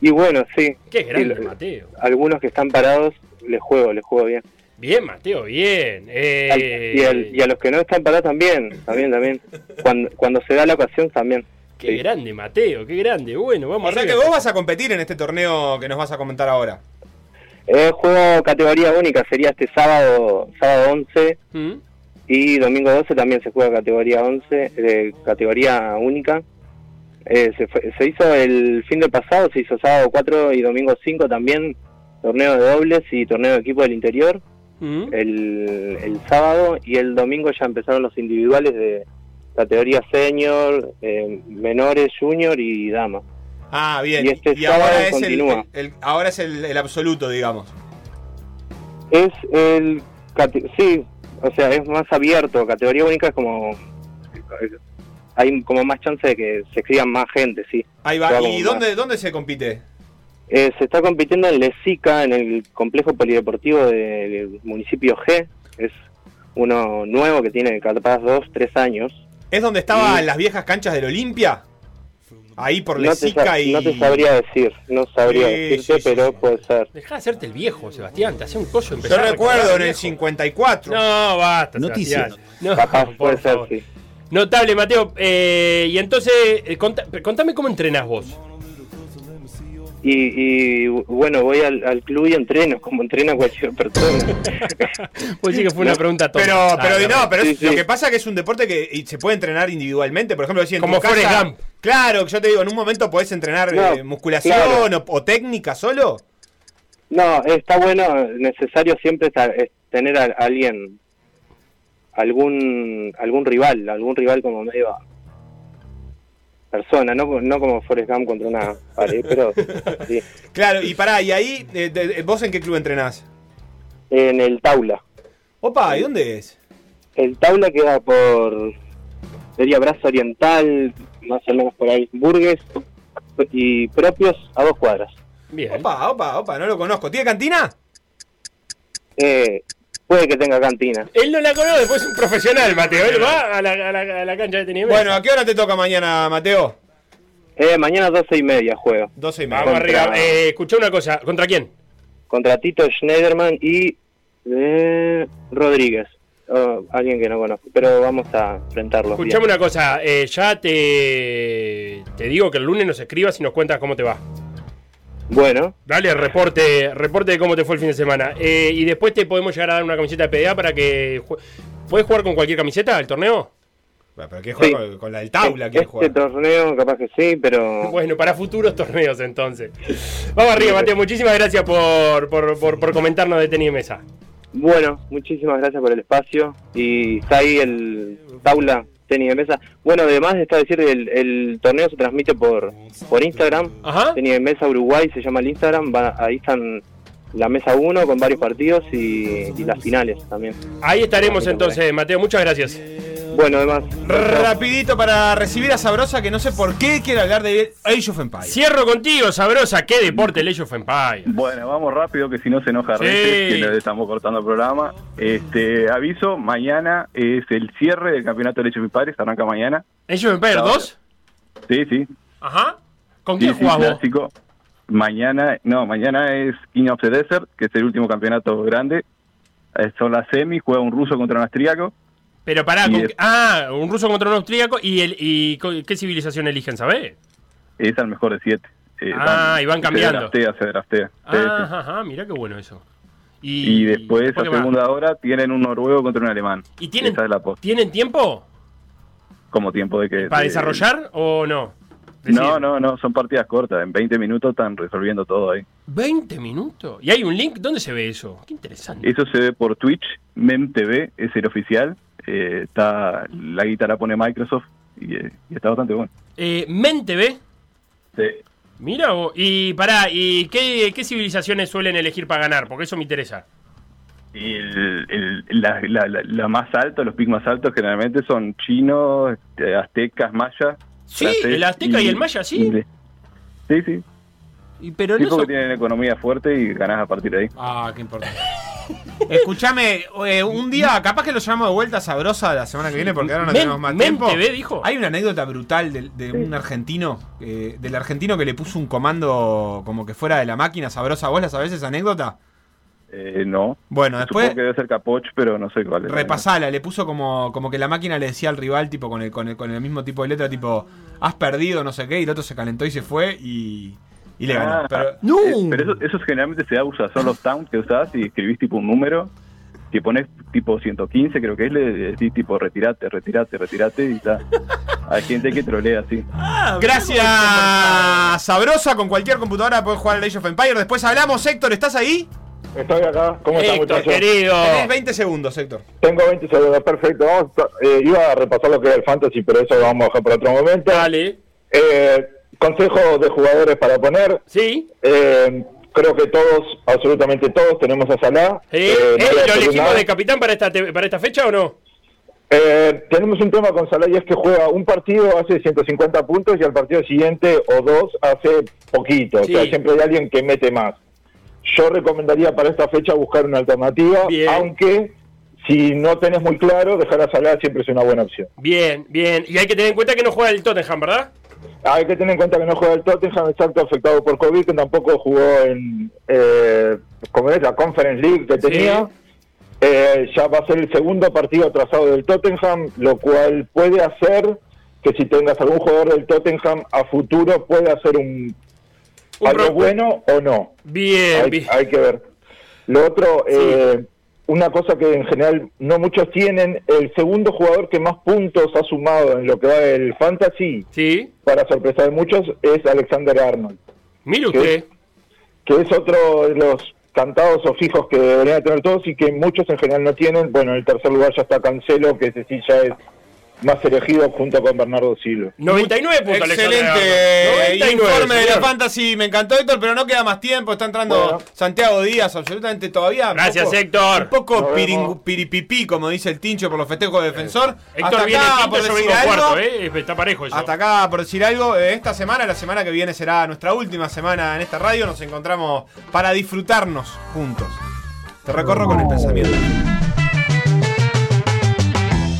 Y bueno, sí. Qué grande, Sí, Mateo. Algunos que están parados, les juego, les juego bien. Bien, Mateo, bien. Eh, Y, al- y a los que no están parados también, también, también. Cuando, cuando se da la ocasión también. Qué grande, Mateo, qué grande. Bueno, vamos O sea que vos vas a competir en este torneo que nos vas a comentar ahora. Eh, juego categoría única, sería este sábado, sábado 11 ¿Mm? y domingo 12 también se juega categoría 11, eh, categoría única. Eh, se, fue- se hizo el fin del pasado, se hizo sábado 4 y domingo 5 también, torneo de dobles y torneo de equipo del interior El, el sábado y el domingo ya empezaron los individuales de categoría senior, eh, menores, junior y dama. Ah, bien. Y este sábado ahora es, el, continúa. el- el- ahora es el, el absoluto, digamos. Es el. Sí, o sea, es más abierto. Categoría única es como. Hay como más chance de que se escriban más gente, sí. Ahí va. ¿Y más. dónde, dónde se compite? Eh, se está compitiendo en Lesica, en el complejo polideportivo del municipio G. Es uno nuevo que tiene capaz dos, tres años. ¿Es donde estaban las viejas canchas del Olimpia? Ahí por Lesica y. no te sabría decir, no sabría Sí, decirte, sí, sí, pero puede ser. Dejá de hacerte el viejo, Sebastián. Te hace un coso Yo empezar a recuerdo en el viejo. 54. No, basta, Noticias. No, Capaz por puede ser, sí. Notable, Mateo. Eh, y entonces, eh, conta- contame cómo entrenás vos. Y, y, bueno, voy al, al club y entreno, como entrena cualquier persona. Pues sí que fue una pregunta tonta. Pero, Ah, pero la no, pero Sí, es- sí. lo que pasa es que es un deporte que y se puede entrenar individualmente. Por ejemplo, decía en Como tu casa- Forrest Gump. Claro, que yo te digo, en un momento podés entrenar No, eh, musculación claro. o, o técnica solo. No, está bueno, necesario siempre es tener a, alguien, algún algún rival, algún rival como medio persona, no, no como Forrest Gump contra una pared, pero sí. Claro, y pará, y ahí, eh, de- de- ¿vos en qué club entrenás? en el Taula. Opa, ¿y dónde es? El Taula queda por, sería Brazo Oriental, más o menos por ahí, Burgues y propios a dos cuadras. Bien. Opa, opa, opa, no lo conozco. ¿Tiene cantina? Eh, puede que tenga cantina. Él no la conoce, después es un profesional, Mateo. Él va a la, a la- a la cancha de tenis. Bueno, ¿a qué hora te toca mañana, Mateo? Eh, mañana 12 y media juego. 12 y media. Vamos contra- arriba. Eh, escuchá una cosa. ¿Contra quién? contra Tito Schneiderman y eh, Rodríguez. Oh, alguien que no conozco, pero vamos a enfrentarlos. bien. Escuchame una cosa. eh, ya te, te digo que el lunes nos escribas y nos cuentas cómo te va. Bueno, Dale, reporte, reporte de cómo te fue el fin de semana. Eh, y después te podemos llegar a dar una camiseta de PDA para que... ¿Puedes jugar con cualquier camiseta el torneo? ¿Pero qué juega con, con la del Taula? ¿Quién este juega? torneo capaz que sí, pero Bueno, para futuros torneos entonces. Vamos arriba, Mateo. Muchísimas gracias por, por, por- por comentarnos de tenis de mesa. bueno, muchísimas gracias por el espacio y está ahí el Taula tenis de mesa. Bueno, además está decir el, el torneo se transmite por por Instagram. Ajá. Tenis de mesa Uruguay se llama el Instagram. Va- ahí están la mesa 1 con varios partidos y, y las finales también. Ahí estaremos entonces, Mateo. Muchas gracias. Bueno, además. Rapidito para recibir a Sabrosa, que no sé por qué quiere hablar de Age of Empires. Cierro contigo, Sabrosa. ¿Qué deporte el Age of Empires? Bueno, vamos rápido que si no se enoja Sí. Reyes, que le estamos cortando el programa. Este, aviso, mañana es el cierre del campeonato de Leche Pares, arranca mañana. ¿Age of Empires 2? Sí, sí. Ajá. ¿Con Sí, quién sí, jugás vos? clásico. Mañana, no, mañana es King of the Desert, que es el último campeonato grande. Eh, Son las semis, juega un ruso contra un austriaco. Pero pará, Y con- es- ah, un ruso contra un austríaco y, el, y ¿qué civilización eligen, sabés? Es el mejor de siete. Eh, Ah, y van cambiando. Se draftea, se draftea. Ah, ajá, mirá qué bueno eso. Y, después, después a segunda hora, tienen un noruego contra un alemán. ¿Y tienen- Esa es la posta. ¿Tienen tiempo Como tiempo de que... para de- desarrollar o no? No, no, no, son partidas cortas. En 20 minutos están resolviendo todo ahí. 20 minutos. ¿Y hay un link? ¿Dónde se ve eso? Qué interesante. Eso se ve por Twitch, MemTV es el oficial. Eh, está La guitarra pone Microsoft y, eh, y está bastante bueno. Eh, Men TV. Sí. Mira, y pará, ¿y qué, qué civilizaciones suelen elegir para ganar? Porque eso me interesa. Y el, el- la, la- la- la más alta, los picos más altos generalmente son chinos, este, aztecas, mayas. Sí, el azteca y el maya, sí. Sí, sí. Y, pero son- tienen economía fuerte y ganás a partir de ahí. Ah, qué importante. Escúchame, eh, un día, capaz que lo llamamos de vuelta sabrosa la semana que viene porque ahora no Men- tenemos más tiempo. TV dijo. Hay una anécdota brutal de, de un argentino, eh, del argentino que le puso un comando como que fuera de la máquina sabrosa. ¿Vos la sabés esa anécdota? Eh, no. Bueno, después- Supongo que debe ser Capoch, pero no sé cuál es. Repasala, le puso como, como que la máquina le decía al rival, tipo, con el, con el, con el mismo tipo de letra, tipo, has perdido, no sé qué, y el otro se calentó y se fue y, y le ganó. Ah, Pero, eh, pero eso, eso generalmente se usa, son los towns que usás y escribís tipo un número, que pones tipo 115, creo que es, le decís tipo retirate, retirate, retirate y está. Hay gente que trolea así. Gracias, Sabrosa. Con cualquier computadora puedes jugar al Age of Empires. Después hablamos, Héctor. ¿Estás ahí? Estoy acá. ¿Cómo están, muchachos? Tenés 20 segundos, Héctor. Tengo 20 segundos, perfecto. Vamos eh, iba a repasar lo que es el fantasy, pero eso lo vamos a dejar para otro momento. Dale. Eh, consejo de jugadores para poner. Sí. Eh, creo que todos, absolutamente todos, tenemos a Salah. Eh, Eh, no ¿Lo elegimos de capitán para esta, para esta fecha o no? Eh, tenemos un tema con Salah y es que juega un partido, hace 150 puntos y al partido siguiente o dos hace poquito. Sí. O sea, siempre hay alguien que mete más. Yo recomendaría para esta fecha buscar una alternativa, aunque si no tenés muy claro, dejar a Salah siempre es una buena opción. Bien, bien. Y hay que tener en cuenta que no juega el Tottenham, ¿verdad? Hay que tener en cuenta que no juega el Tottenham, exacto, afectado por COVID, que tampoco jugó en eh, como es, la Conference League que tenía. Eh, ya va a ser el segundo partido atrasado del Tottenham, lo cual puede hacer que si tengas algún jugador del Tottenham a futuro puede hacer un, algo bueno o no. Bien, hay, bien. hay que ver. Lo otro, eh, una cosa que en general no muchos tienen, el segundo jugador que más puntos ha sumado en lo que va del fantasy, para sorpresa de muchos, es Alexander Arnold. Mire que usted. es- que es otro de los cantados o fijos que deberían tener todos y que muchos en general no tienen. Bueno, en el tercer lugar ya está Cancelo, que ese sí ya es más elegido junto con Bernardo Silva. 99 puntos, Excelente Alexander Arnold. 99, informe de la. Fantasy. Me encantó, Héctor, pero no queda más tiempo. Está entrando Santiago Díaz, absolutamente todavía. Gracias, poco- Héctor. Un poco piripipí, como dice el tincho por los festejos de defensor. Héctor Hasta viene acá, quinto, por yo decir algo. cuarto, ¿eh? Está parejo eso. Hasta acá, por decir algo, eh, esta semana, la semana que viene será nuestra última semana en esta radio. Nos encontramos para disfrutarnos juntos. Te recorro con el pensamiento.